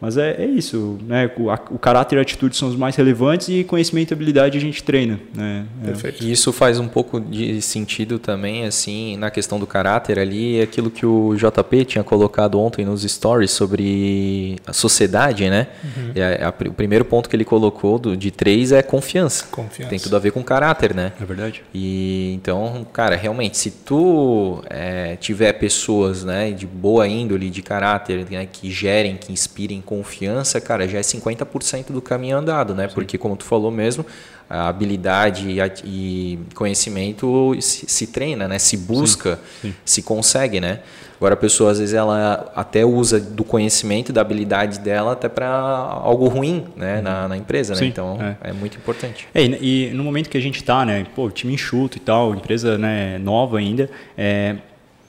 Mas é, é isso, né? O, a, o, caráter e a atitude são os mais relevantes e conhecimento e habilidade a gente treina, né? É. Perfeito. E isso faz um pouco de sentido também, assim, na questão do caráter ali, aquilo que o JP tinha colocado ontem nos stories sobre a sociedade, né? Uhum. É, a, o primeiro ponto que ele colocou do, de três é confiança. Confiança. Tem tudo a ver com caráter, né? É verdade. E então, cara, realmente, se tu é, tiver pessoas, né, de boa índole, de caráter, né, que gerem, que inspirem confiança, cara, já é 50% do caminho andado, né? Sim. Porque, como tu falou mesmo, a habilidade e, a, e conhecimento se, se, treina, né? Se busca, sim, sim. se consegue, né? Agora a pessoa às vezes ela até usa do conhecimento da habilidade dela até para algo ruim, né, na, na empresa, né? Então é. é. muito importante. É, e, e, no momento que a gente está, né, pô, time enxuto e tal, empresa né, nova ainda, é,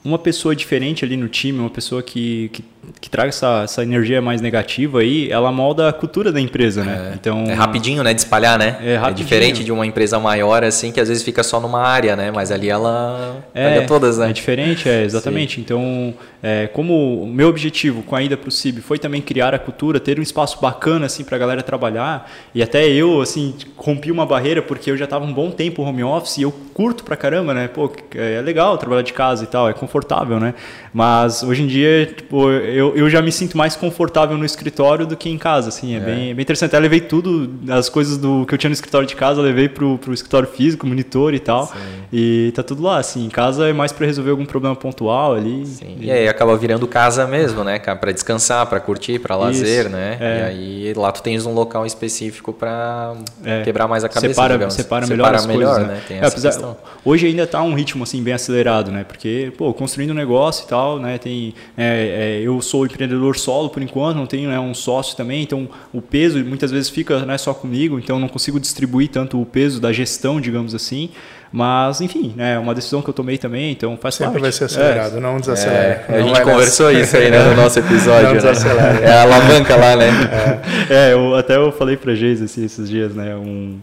uma pessoa diferente ali no time, uma pessoa que, que que traga essa, essa energia mais negativa aí, ela molda a cultura da empresa, né? É, então é rapidinho, né, de espalhar, né? É, é, diferente de uma empresa maior assim que às vezes fica só numa área, né? Mas ali ela é, pega todas, né? É diferente, é exatamente. Sim. Então, é, como o meu objetivo com a ida para o CIB foi também criar a cultura, ter um espaço bacana assim para a galera trabalhar e até eu assim rompi uma barreira porque eu já estava um bom tempo home office e eu curto pra caramba, né? Pô, é legal trabalhar de casa e tal, é confortável, né? Mas hoje em dia, tipo, eu, eu já me sinto mais confortável no escritório do que em casa, assim, é, é. Bem, bem interessante. Eu levei tudo, as coisas do que eu tinha no escritório de casa, eu levei pro, pro escritório físico, monitor e tal. Sim. E tá tudo lá, assim, em casa é mais para resolver algum problema pontual ali. Sim. E... e aí acaba virando casa mesmo, né, cara, para descansar, para curtir, para lazer, né? É. E aí lá tu tens um local específico para é. quebrar mais a cabeça, separa, digamos. separa melhor separa as melhor, coisas, né? né? Tem é, apesar, hoje ainda tá um ritmo assim bem acelerado, né? Porque, pô, construindo um negócio e tal, né, tem é, é, eu sou empreendedor solo por enquanto, não tenho né, um sócio também, então o peso muitas vezes fica né, só comigo, então não consigo distribuir tanto o peso da gestão, digamos assim. Mas, enfim, né, é uma decisão que eu tomei também, então faz Sempre parte. vai ser acelerado, é. não desacelera. É, não a gente conversou nessa. isso aí né, no nosso episódio. Não desacelera. Né? É a alavanca lá, né? É, é eu, até eu falei pra Geis assim, esses dias, né? Um,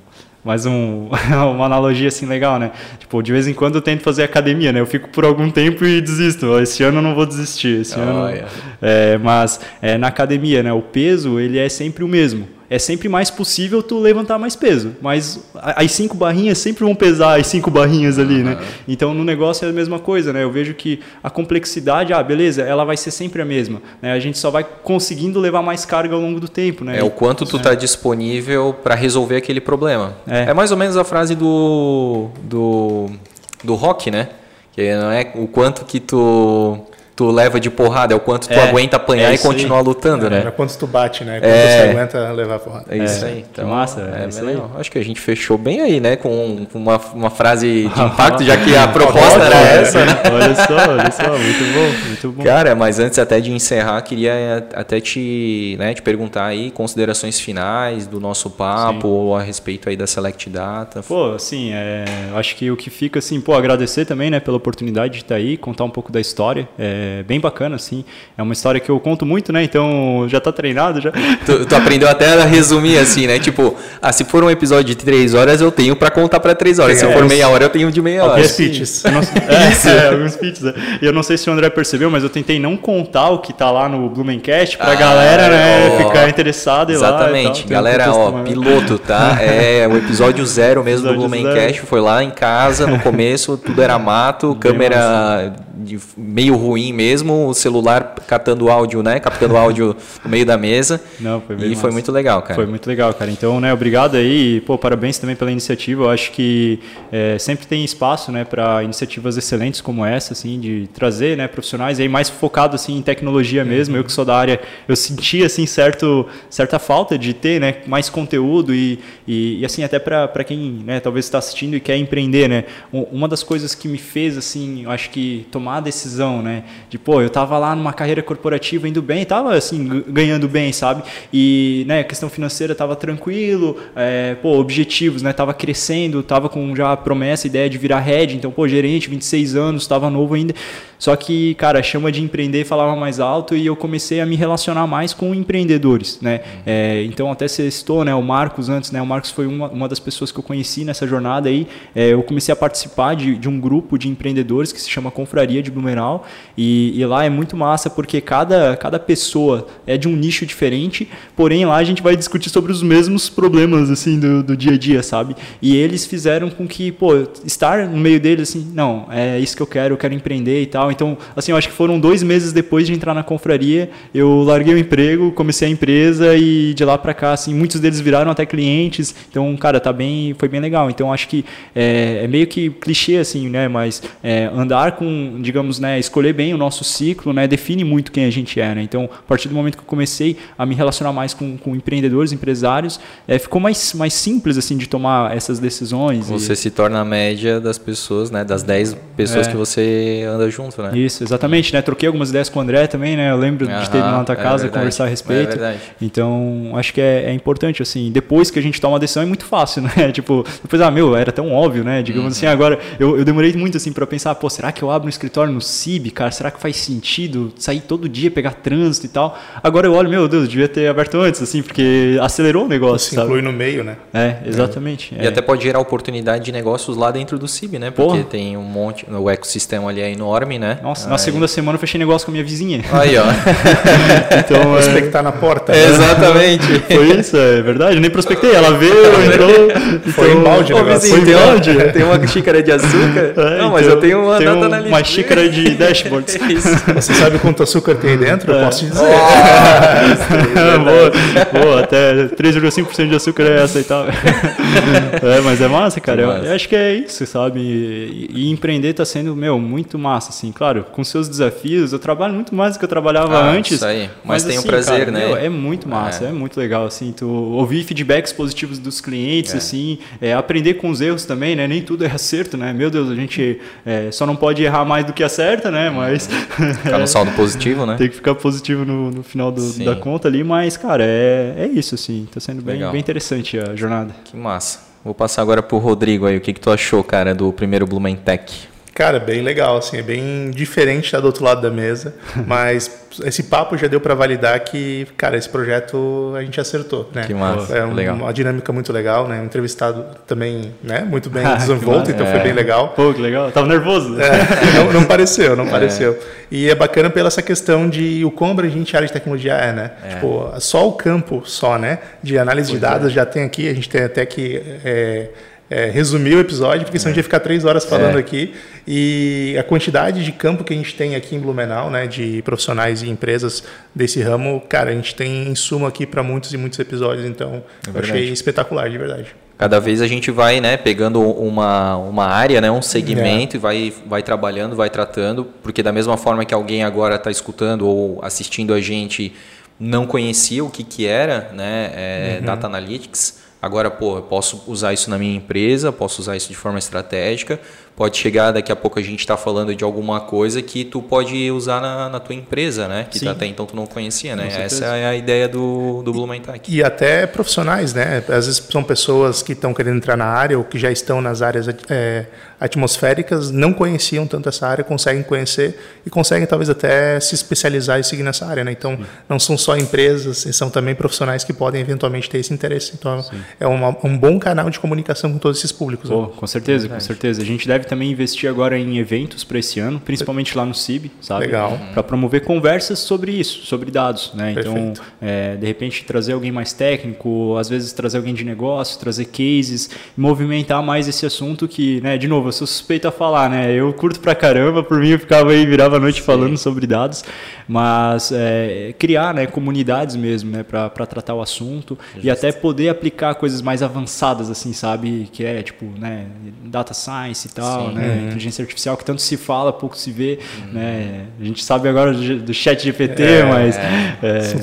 mais um, uma analogia assim legal, né? Tipo, de vez em quando eu tento fazer academia, né? Eu fico por algum tempo e desisto. Esse ano eu não vou desistir. Esse oh, ano, yeah. é, mas é, na academia, né? O peso ele é sempre o mesmo é sempre mais possível tu levantar mais peso. Mas as cinco barrinhas sempre vão pesar as cinco barrinhas ali, uhum. né? Então no negócio é a mesma coisa, né? Eu vejo que a complexidade, ah, beleza, ela vai ser sempre a mesma. Né? A gente só vai conseguindo levar mais carga ao longo do tempo, né? É o quanto tu está é. disponível para resolver aquele problema. É. é mais ou menos a frase do do do rock, né? Que não é o quanto que tu tu leva de porrada, é o quanto tu é, aguenta apanhar é e continuar aí. lutando, é, né? É quanto tu bate, né? Quanto é, você aguenta levar porrada. É isso aí. Então, massa, é, é legal. Acho que a gente fechou bem aí, né? Com uma, uma frase de impacto, já que a proposta era essa, né? Olha só, olha só, muito bom, muito bom. Cara, mas antes até de encerrar, queria até te, né, te perguntar aí considerações finais do nosso papo ou a respeito aí da Select Data. Pô, assim, é, acho que o que fica assim, pô, agradecer também, né, pela oportunidade de estar aí, contar um pouco da história. É, é bem bacana, assim. É uma história que eu conto muito, né? Então já tá treinado já. Tu, tu aprendeu até a resumir, assim, né? Tipo, ah, se for um episódio de três horas, eu tenho para contar para três horas. se for meia hora, eu tenho de meia hora. Alguns pitches. é, Isso. É, alguns pitches. Né? E eu não sei se o André percebeu, mas eu tentei não contar o que tá lá no Blumencast pra ah, galera, né, ó, ficar interessada e Exatamente. Lá, galera, ó, piloto, tá? É o episódio zero mesmo episódio do Blumencast. Foi lá em casa, no começo, tudo era mato, Bem câmera de meio ruim mesmo, o celular captando áudio, né? Captando áudio no meio da mesa. Não, foi bem E massa. foi muito legal, cara. Foi muito legal, cara. Então, né, obrigado aí. Pô, parabéns também pela iniciativa. Eu acho que é, sempre tem espaço, né, para iniciativas excelentes como essa, assim, de trazer, né, profissionais aí mais focado assim em tecnologia mesmo. Eu que sou da área, eu senti assim certo certa falta de ter, né, mais conteúdo e, e, e assim até para quem, né, talvez está assistindo e quer empreender, né. Uma das coisas que me fez assim, eu acho que tomar a decisão, né, de pô, eu tava lá numa carreira corporativa indo bem, tava assim ganhando bem, sabe? E, né, a questão financeira tava tranquilo, é, pô, objetivos, né, tava crescendo, tava com já a promessa, a ideia de virar head, então, pô, gerente, 26 anos, tava novo ainda. Só que, cara, a chama de empreender falava mais alto e eu comecei a me relacionar mais com empreendedores, né? Uhum. É, então, até você citou, né, o Marcos antes, né? O Marcos foi uma, uma das pessoas que eu conheci nessa jornada aí. É, eu comecei a participar de, de um grupo de empreendedores que se chama Confraria de Blumenau e E, lá é muito massa porque cada, cada pessoa é de um nicho diferente, porém lá a gente vai discutir sobre os mesmos problemas assim do, do dia a dia, sabe? E eles fizeram com que, pô, estar no meio deles assim, não, é isso que eu quero, eu quero empreender e tal. Então, assim, eu acho que foram dois meses depois de entrar na confraria, eu larguei o emprego, comecei a empresa e de lá para cá, assim, muitos deles viraram até clientes. Então, cara, tá bem, foi bem legal. Então, acho que é, é meio que clichê assim, né? Mas é, andar com, digamos, né, escolher bem o nosso ciclo, né, define muito quem a gente é, né? Então, a partir do momento que eu comecei a me relacionar mais com, com empreendedores, empresários, é, ficou mais, mais simples assim de tomar essas decisões. Você e... se torna a média das pessoas, né? Das 10 pessoas é. que você anda junto, né? Isso, exatamente, né? Troquei algumas ideias com o André também, né? Eu lembro de ter ido na tua é casa conversar a respeito. É verdade. Então, acho que é, é, importante, assim, depois que a gente toma uma decisão é muito fácil, né? Tipo, depois, ah, meu, era tão óbvio, né? Digamos uhum. assim, agora eu, eu demorei muito assim para pensar, pô, será que eu abro um escritório no CIB, cara? Será que faz sentido sair todo dia, pegar trânsito e tal? Agora eu olho, meu Deus, devia ter aberto antes, assim, porque acelerou o negócio. Se inclui no meio, né? É, exatamente. É. E até pode gerar oportunidade de negócios lá dentro do CIB, né? Porque Porra. tem um monte, o ecossistema ali é enorme, né? Nossa, Aí... na segunda semana eu fechei negócio com a minha vizinha. Aí, ó. então, prospectar é... na porta. Né? Exatamente. Foi isso, é verdade. Eu nem prospectei, ela veio, entrou. Foi então... em balde, Ô, vizinho, Foi tem, onde? tem uma xícara de açúcar? É, não, mas então, eu tenho uma data um, na Uma xícara de dashboards. Você sabe quanto açúcar tem dentro? Eu posso te dizer. Oh, boa, boa, até 3,5% de açúcar é aceitável. é, mas é massa, cara. Eu, eu, acho que é isso, sabe? E, e, empreender tá sendo, meu, muito massa, assim. Claro, com seus desafios, eu trabalho muito mais do que eu trabalhava ah, antes. Isso aí. Mas, mas tem assim, o prazer, cara, né? Meu, é muito massa, é. é. muito legal, assim. Tu ouvir feedbacks positivos dos clientes, é. assim. É, aprender com os erros também, né? Nem tudo é acerto, né? Meu Deus, a gente é, só não pode errar mais do que acerta, né? Mas... Ficar no saldo positivo, né? Tem que ficar positivo no, no final do, da conta ali, mas, cara, é, é isso, assim. Tá sendo bem, bem interessante a jornada. Que massa. Vou passar agora pro Rodrigo aí. O que, que tu achou, cara, do primeiro Blumentech? Cara, bem legal, assim, é bem diferente da do outro lado da mesa, mas esse papo já deu para validar que, cara, esse projeto a gente acertou, né? Que massa, é um, legal. uma dinâmica muito legal, né? Um entrevistado também, né? Muito bem desenvolto, então é. foi bem legal. Pô, que legal. Tava nervoso. É, não, não, pareceu, não é. pareceu. E é bacana pela essa questão de o quão abrangente a área de tecnologia é, né? É. Tipo, só o campo, só, né? De análise pois de dados é. já tem aqui, a gente tem até que é, é, resumir o episódio, porque senão a gente ia ficar três horas falando é. aqui. E a quantidade de campo que a gente tem aqui em Blumenau, né, de profissionais e empresas desse ramo, cara, a gente tem insumo aqui para muitos e muitos episódios, então é eu achei espetacular, de verdade. Cada vez a gente vai né, pegando uma, uma área, né, um segmento é. e vai, vai trabalhando, vai tratando, porque da mesma forma que alguém agora está escutando ou assistindo a gente não conhecia o que, que era né, é, uhum. Data Analytics, Agora, pô, eu posso usar isso na minha empresa, posso usar isso de forma estratégica, pode chegar daqui a pouco a gente está falando de alguma coisa que tu pode usar na, na tua empresa, né? Que Sim. até então tu não conhecia, né? Essa é a ideia do, do Blumenthal. E até profissionais, né? Às vezes são pessoas que estão querendo entrar na área ou que já estão nas áreas é, atmosféricas, não conheciam tanto essa área, conseguem conhecer e conseguem talvez até se especializar e seguir nessa área, né? Então, Sim. não são só empresas, são também profissionais que podem eventualmente ter esse interesse. Então, Sim. é uma, um bom canal de comunicação com todos esses públicos. Pô, né? Com certeza, com certeza. A gente deve também investir agora em eventos para esse ano, principalmente lá no CIB, sabe? Legal. Para promover conversas sobre isso, sobre dados, né? Então, é, de repente trazer alguém mais técnico, às vezes trazer alguém de negócio, trazer cases, movimentar mais esse assunto que, né? De novo, eu sou suspeito a falar, né? Eu curto pra caramba, por mim eu ficava aí virava a noite Sim. falando sobre dados, mas é, criar, né? Comunidades mesmo, né? Para tratar o assunto Justo. e até poder aplicar coisas mais avançadas, assim, sabe? Que é tipo, né? Data science e tal, Sim. né? Uhum. Inteligência artificial, que tanto se fala, pouco se vê. Uhum. Né? A gente sabe agora do, chat GPT, é, mas é,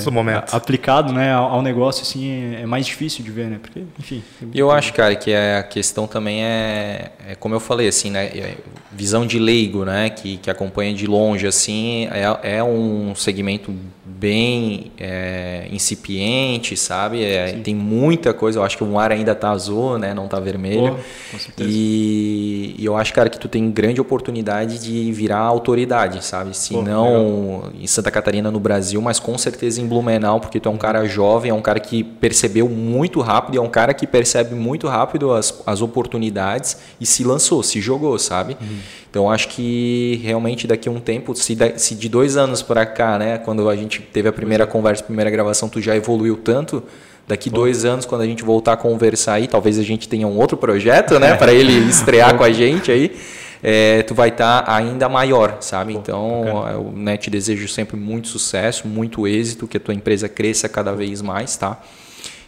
é, momento. aplicado né, ao, negócio assim, é, é mais difícil de ver, né? Porque, enfim. Eu acho, cara, que a questão também é, é como eu falei, assim, né? É, visão de leigo, né? Que, que acompanha de longe, assim, é, é um segmento bem é, incipiente, sabe? É, tem muita coisa. Eu acho que o mar ainda está azul, né? Não está vermelho. com. E, e, eu acho, cara, que tu tem grande oportunidade de virar autoridade, sabe? Se não legal. em Santa Catarina, no Brasil, mas com certeza em Blumenau, porque tu é um cara jovem, é um cara que percebeu muito rápido, é um cara que percebe muito rápido as, as oportunidades e se lançou, se jogou, sabe? Uhum. Então acho que realmente daqui a um tempo, se, de dois anos para cá, né, quando a gente teve a primeira conversa, a primeira gravação, tu já evoluiu tanto, daqui Bom. dois anos, quando a gente voltar a conversar aí, talvez a gente tenha um outro projeto, né, para ele estrear com a gente aí. É, tu vai estar tá ainda maior, sabe? então, eu né, te desejo sempre muito sucesso, muito êxito, que a tua empresa cresça cada vez mais, tá?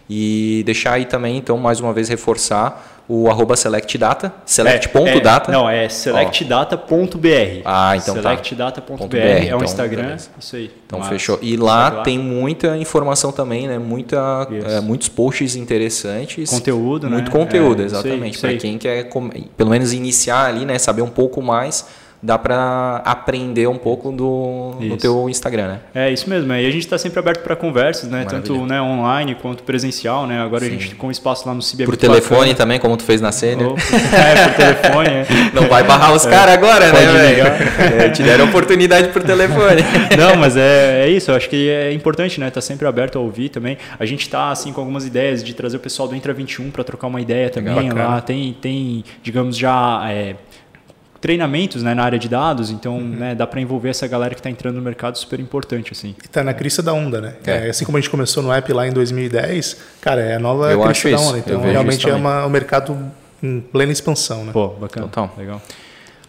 E deixar aí também, então, mais uma vez reforçar o arroba selectdata, select.data. É, é, não, é selectdata.br. Ah, então selectdata.br tá. é o então, Instagram, beleza. isso aí. Então Mas, fechou. E lá, tem muita informação também, né? Muita, é, muitos posts interessantes. Conteúdo, Muito né? conteúdo, é, exatamente. Para quem quer, pelo menos iniciar ali, né? Saber um pouco mais dá para aprender um pouco do, do teu Instagram, né? É isso mesmo. E a gente está sempre aberto para conversas, né? Maravilha. Tanto né, online quanto presencial, né? Agora Sim. a gente com espaço lá no CIB. Por telefone bacana. também, como tu fez na Sênior. Oh, é, por telefone. É. Não vai barrar os é. caras agora, né, velho? É, te deram oportunidade por telefone. Não, mas é, é isso. Eu acho que é importante, né? Tá sempre aberto a ouvir também. A gente está assim com algumas ideias de trazer o pessoal do Intra 21 para trocar uma ideia também. Lá tem, tem, digamos já é, treinamentos né, na área de dados, então uhum. né, dá para envolver essa galera que está entrando no mercado super importante. Assim. E está na crista da onda, né? É. É, assim como a gente começou no app lá em 2010, cara, é a nova Eu crista da onda. Então realmente é uma, um mercado em plena expansão. Né? Pô, bacana. Total. Legal.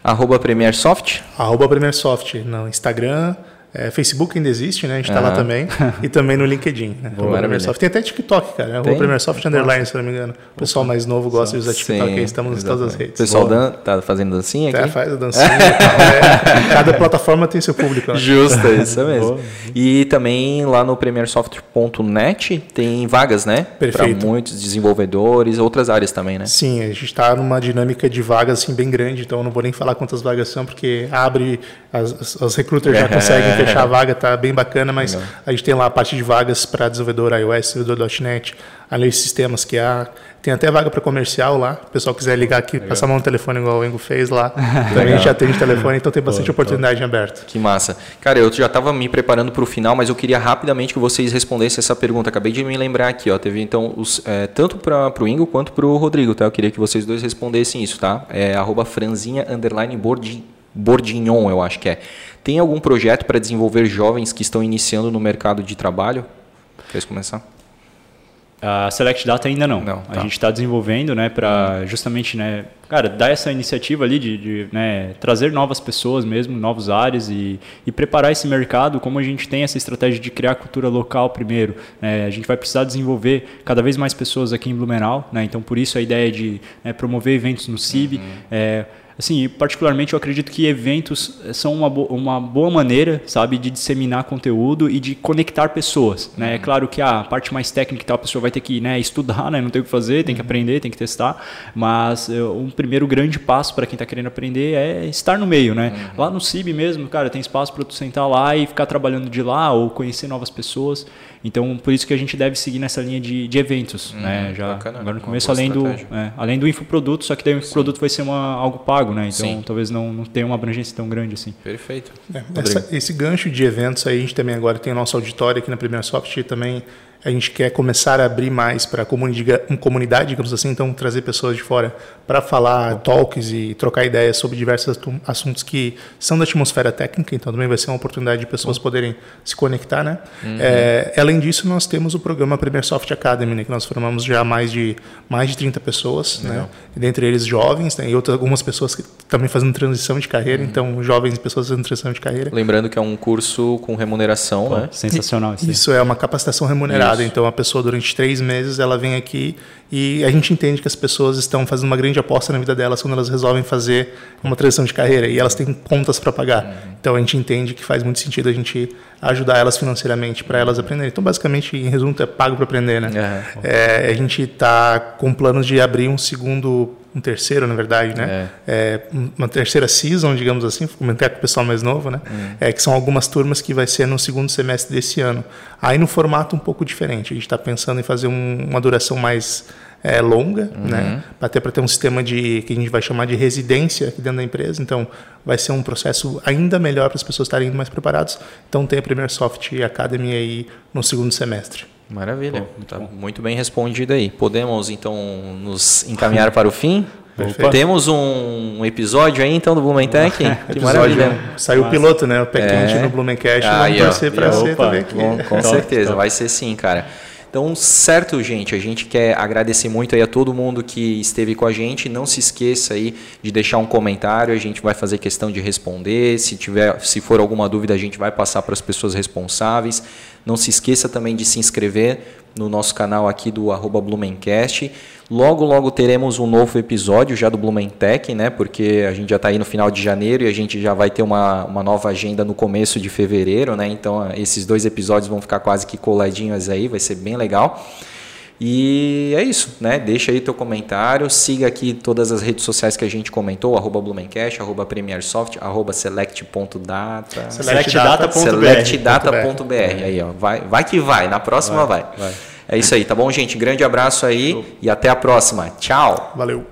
Arroba PremierSoft? Arroba PremierSoft no Instagram, é, Facebook ainda existe, né? A gente está lá também. E também no LinkedIn. Né? Boa, Tem até TikTok, cara. Tem? O Premiersoft Underline, se não me engano. O pessoal mais novo gosta de usar TikTok. Sim, aí estamos exatamente. em todas as redes. O pessoal dan tá fazendo dancinha aqui? É, faz a dancinha. é, cada plataforma tem seu público. Né? Justo, é isso mesmo. E também lá no premiersoft.net tem vagas, né? Perfeito. Para muitos desenvolvedores, outras áreas também, né? Sim, a gente está numa dinâmica de vagas assim, bem grande, então eu não vou nem falar quantas vagas são, porque abre, as, as já conseguem fechar a vaga, tá bem bacana, mas Legal. a gente tem lá a parte de vagas para desenvolvedor iOS, desenvolvedor.net, além de sistemas que há. Tem até vaga para comercial lá. O pessoal quiser ligar aqui, Legal. passar a mão no telefone igual o Engo fez lá. Também a gente atende telefone, então tem bastante pô, oportunidade pô. aberta. Que massa. Cara, eu já estava me preparando para o final, mas eu queria rapidamente que vocês respondessem essa pergunta. Acabei de me lembrar aqui, ó. Teve então os, é, tanto para o Ingo quanto para o Rodrigo, tá? Eu queria que vocês dois respondessem isso, tá? É arroba franzinha underline eu acho que é. Tem algum projeto para desenvolver jovens que estão iniciando no mercado de trabalho? Quer começar? A Select Data ainda não. não tá. A gente está desenvolvendo, né, para justamente, né, cara, dar essa iniciativa ali de, de né, trazer novas pessoas mesmo, novos áreas e, e, preparar esse mercado. Como a gente tem essa estratégia de criar cultura local primeiro, né, a gente vai precisar desenvolver cada vez mais pessoas aqui em Blumenau, né, então por isso a ideia de né, promover eventos no CIB. Uhum. É, assim, particularmente eu acredito que eventos são uma, bo uma boa maneira, sabe, de disseminar conteúdo e de conectar pessoas, né? É uhum. É claro que a parte mais técnica e tal, a pessoa vai ter que, né, estudar, né, não tem o que fazer, tem que uhum. aprender, tem que testar, mas uh, um primeiro grande passo para quem está querendo aprender é estar no meio, né? Uhum. Lá no CIB mesmo, cara, tem espaço para tu sentar lá e ficar trabalhando de lá ou conhecer novas pessoas. Então, por isso que a gente deve seguir nessa linha de, de eventos, uhum, né? Já bacana, agora no começo, além do, é, além do infoproduto, só que daí o infoproduto Sim. vai ser uma, algo pago, né? Então, Sim. talvez não, não tenha uma abrangência tão grande assim. Perfeito. É, essa, esse gancho de eventos aí, a gente também agora tem o nosso auditório aqui na Primeira Soft também a gente quer começar a abrir mais para a comunidade, digamos assim, então trazer pessoas de fora para falar talks e trocar ideias sobre diversos assuntos que são da atmosfera técnica, então também vai ser uma oportunidade de pessoas poderem se conectar, né? Uhum. É, além disso, nós temos o programa Premier Soft Academy, né, que nós formamos já mais de mais de 30 pessoas, né? Legal. né? dentre eles jovens, né? e outras algumas pessoas que também fazendo transição de carreira, uhum. então jovens e pessoas fazendo transição de carreira. Lembrando que é um curso com remuneração, Pô, né? Sensacional. Isso, isso é uma capacitação remunerada então a pessoa durante três meses ela vem aqui e a gente entende que as pessoas estão fazendo uma grande aposta na vida delas quando elas resolvem fazer uma transição de carreira e elas têm contas para pagar. Uhum. Então a gente entende que faz muito sentido a gente ajudar elas financeiramente para elas aprenderem. Então basicamente, em resumo, é pago para aprender, né? Uhum. É, a gente está com planos de abrir um segundo um terceiro, na verdade, né? É. É, uma terceira season, digamos assim, comentar com o pessoal mais novo, né? Uhum. É, que são algumas turmas que vai ser no segundo semestre desse ano. Aí no formato um pouco diferente. A gente está pensando em fazer um, uma duração mais é, longa, uhum. né? até para ter um sistema de que a gente vai chamar de residência aqui dentro da empresa. Então, vai ser um processo ainda melhor para as pessoas estarem mais preparadas. Então, tem a Premier Soft Academy aí no segundo semestre. Maravilha, Pô, muito, tá muito bem respondido aí. Podemos então nos encaminhar para o fim? Perfeito. Temos um episódio aí então do Blumentech? que Episódio, maravilha. Saiu o piloto, né? O Pé É. Quente no Blumencast. Aí, Vamos torcer pra ser Opa, também. Com, com Top, certeza, top. vai ser sim, cara. Então, certo, gente, a gente quer agradecer muito aí a todo mundo que esteve com a gente. Não se esqueça aí de deixar um comentário, a gente vai fazer questão de responder. Se tiver, se for alguma dúvida, a gente vai passar para as pessoas responsáveis. Não se esqueça também de se inscrever no nosso canal aqui do arroba Blumencast. Logo, logo teremos um novo episódio já do Blumentech, né? Porque a gente já está aí no final de janeiro e a gente já vai ter uma, uma nova agenda no começo de fevereiro, né? Então esses dois episódios vão ficar quase que coladinhos aí, vai ser bem legal. E é isso, né? Deixa aí teu comentário, siga aqui todas as redes sociais que a gente comentou, arroba Blumencast, arroba Premiersoft, arroba select.data, Selectdata.br. selectdata.br. Aí, ó, vai, vai que vai, na próxima vai. vai. É isso aí, tá bom, gente? Grande abraço aí e até a próxima. Tchau! Valeu.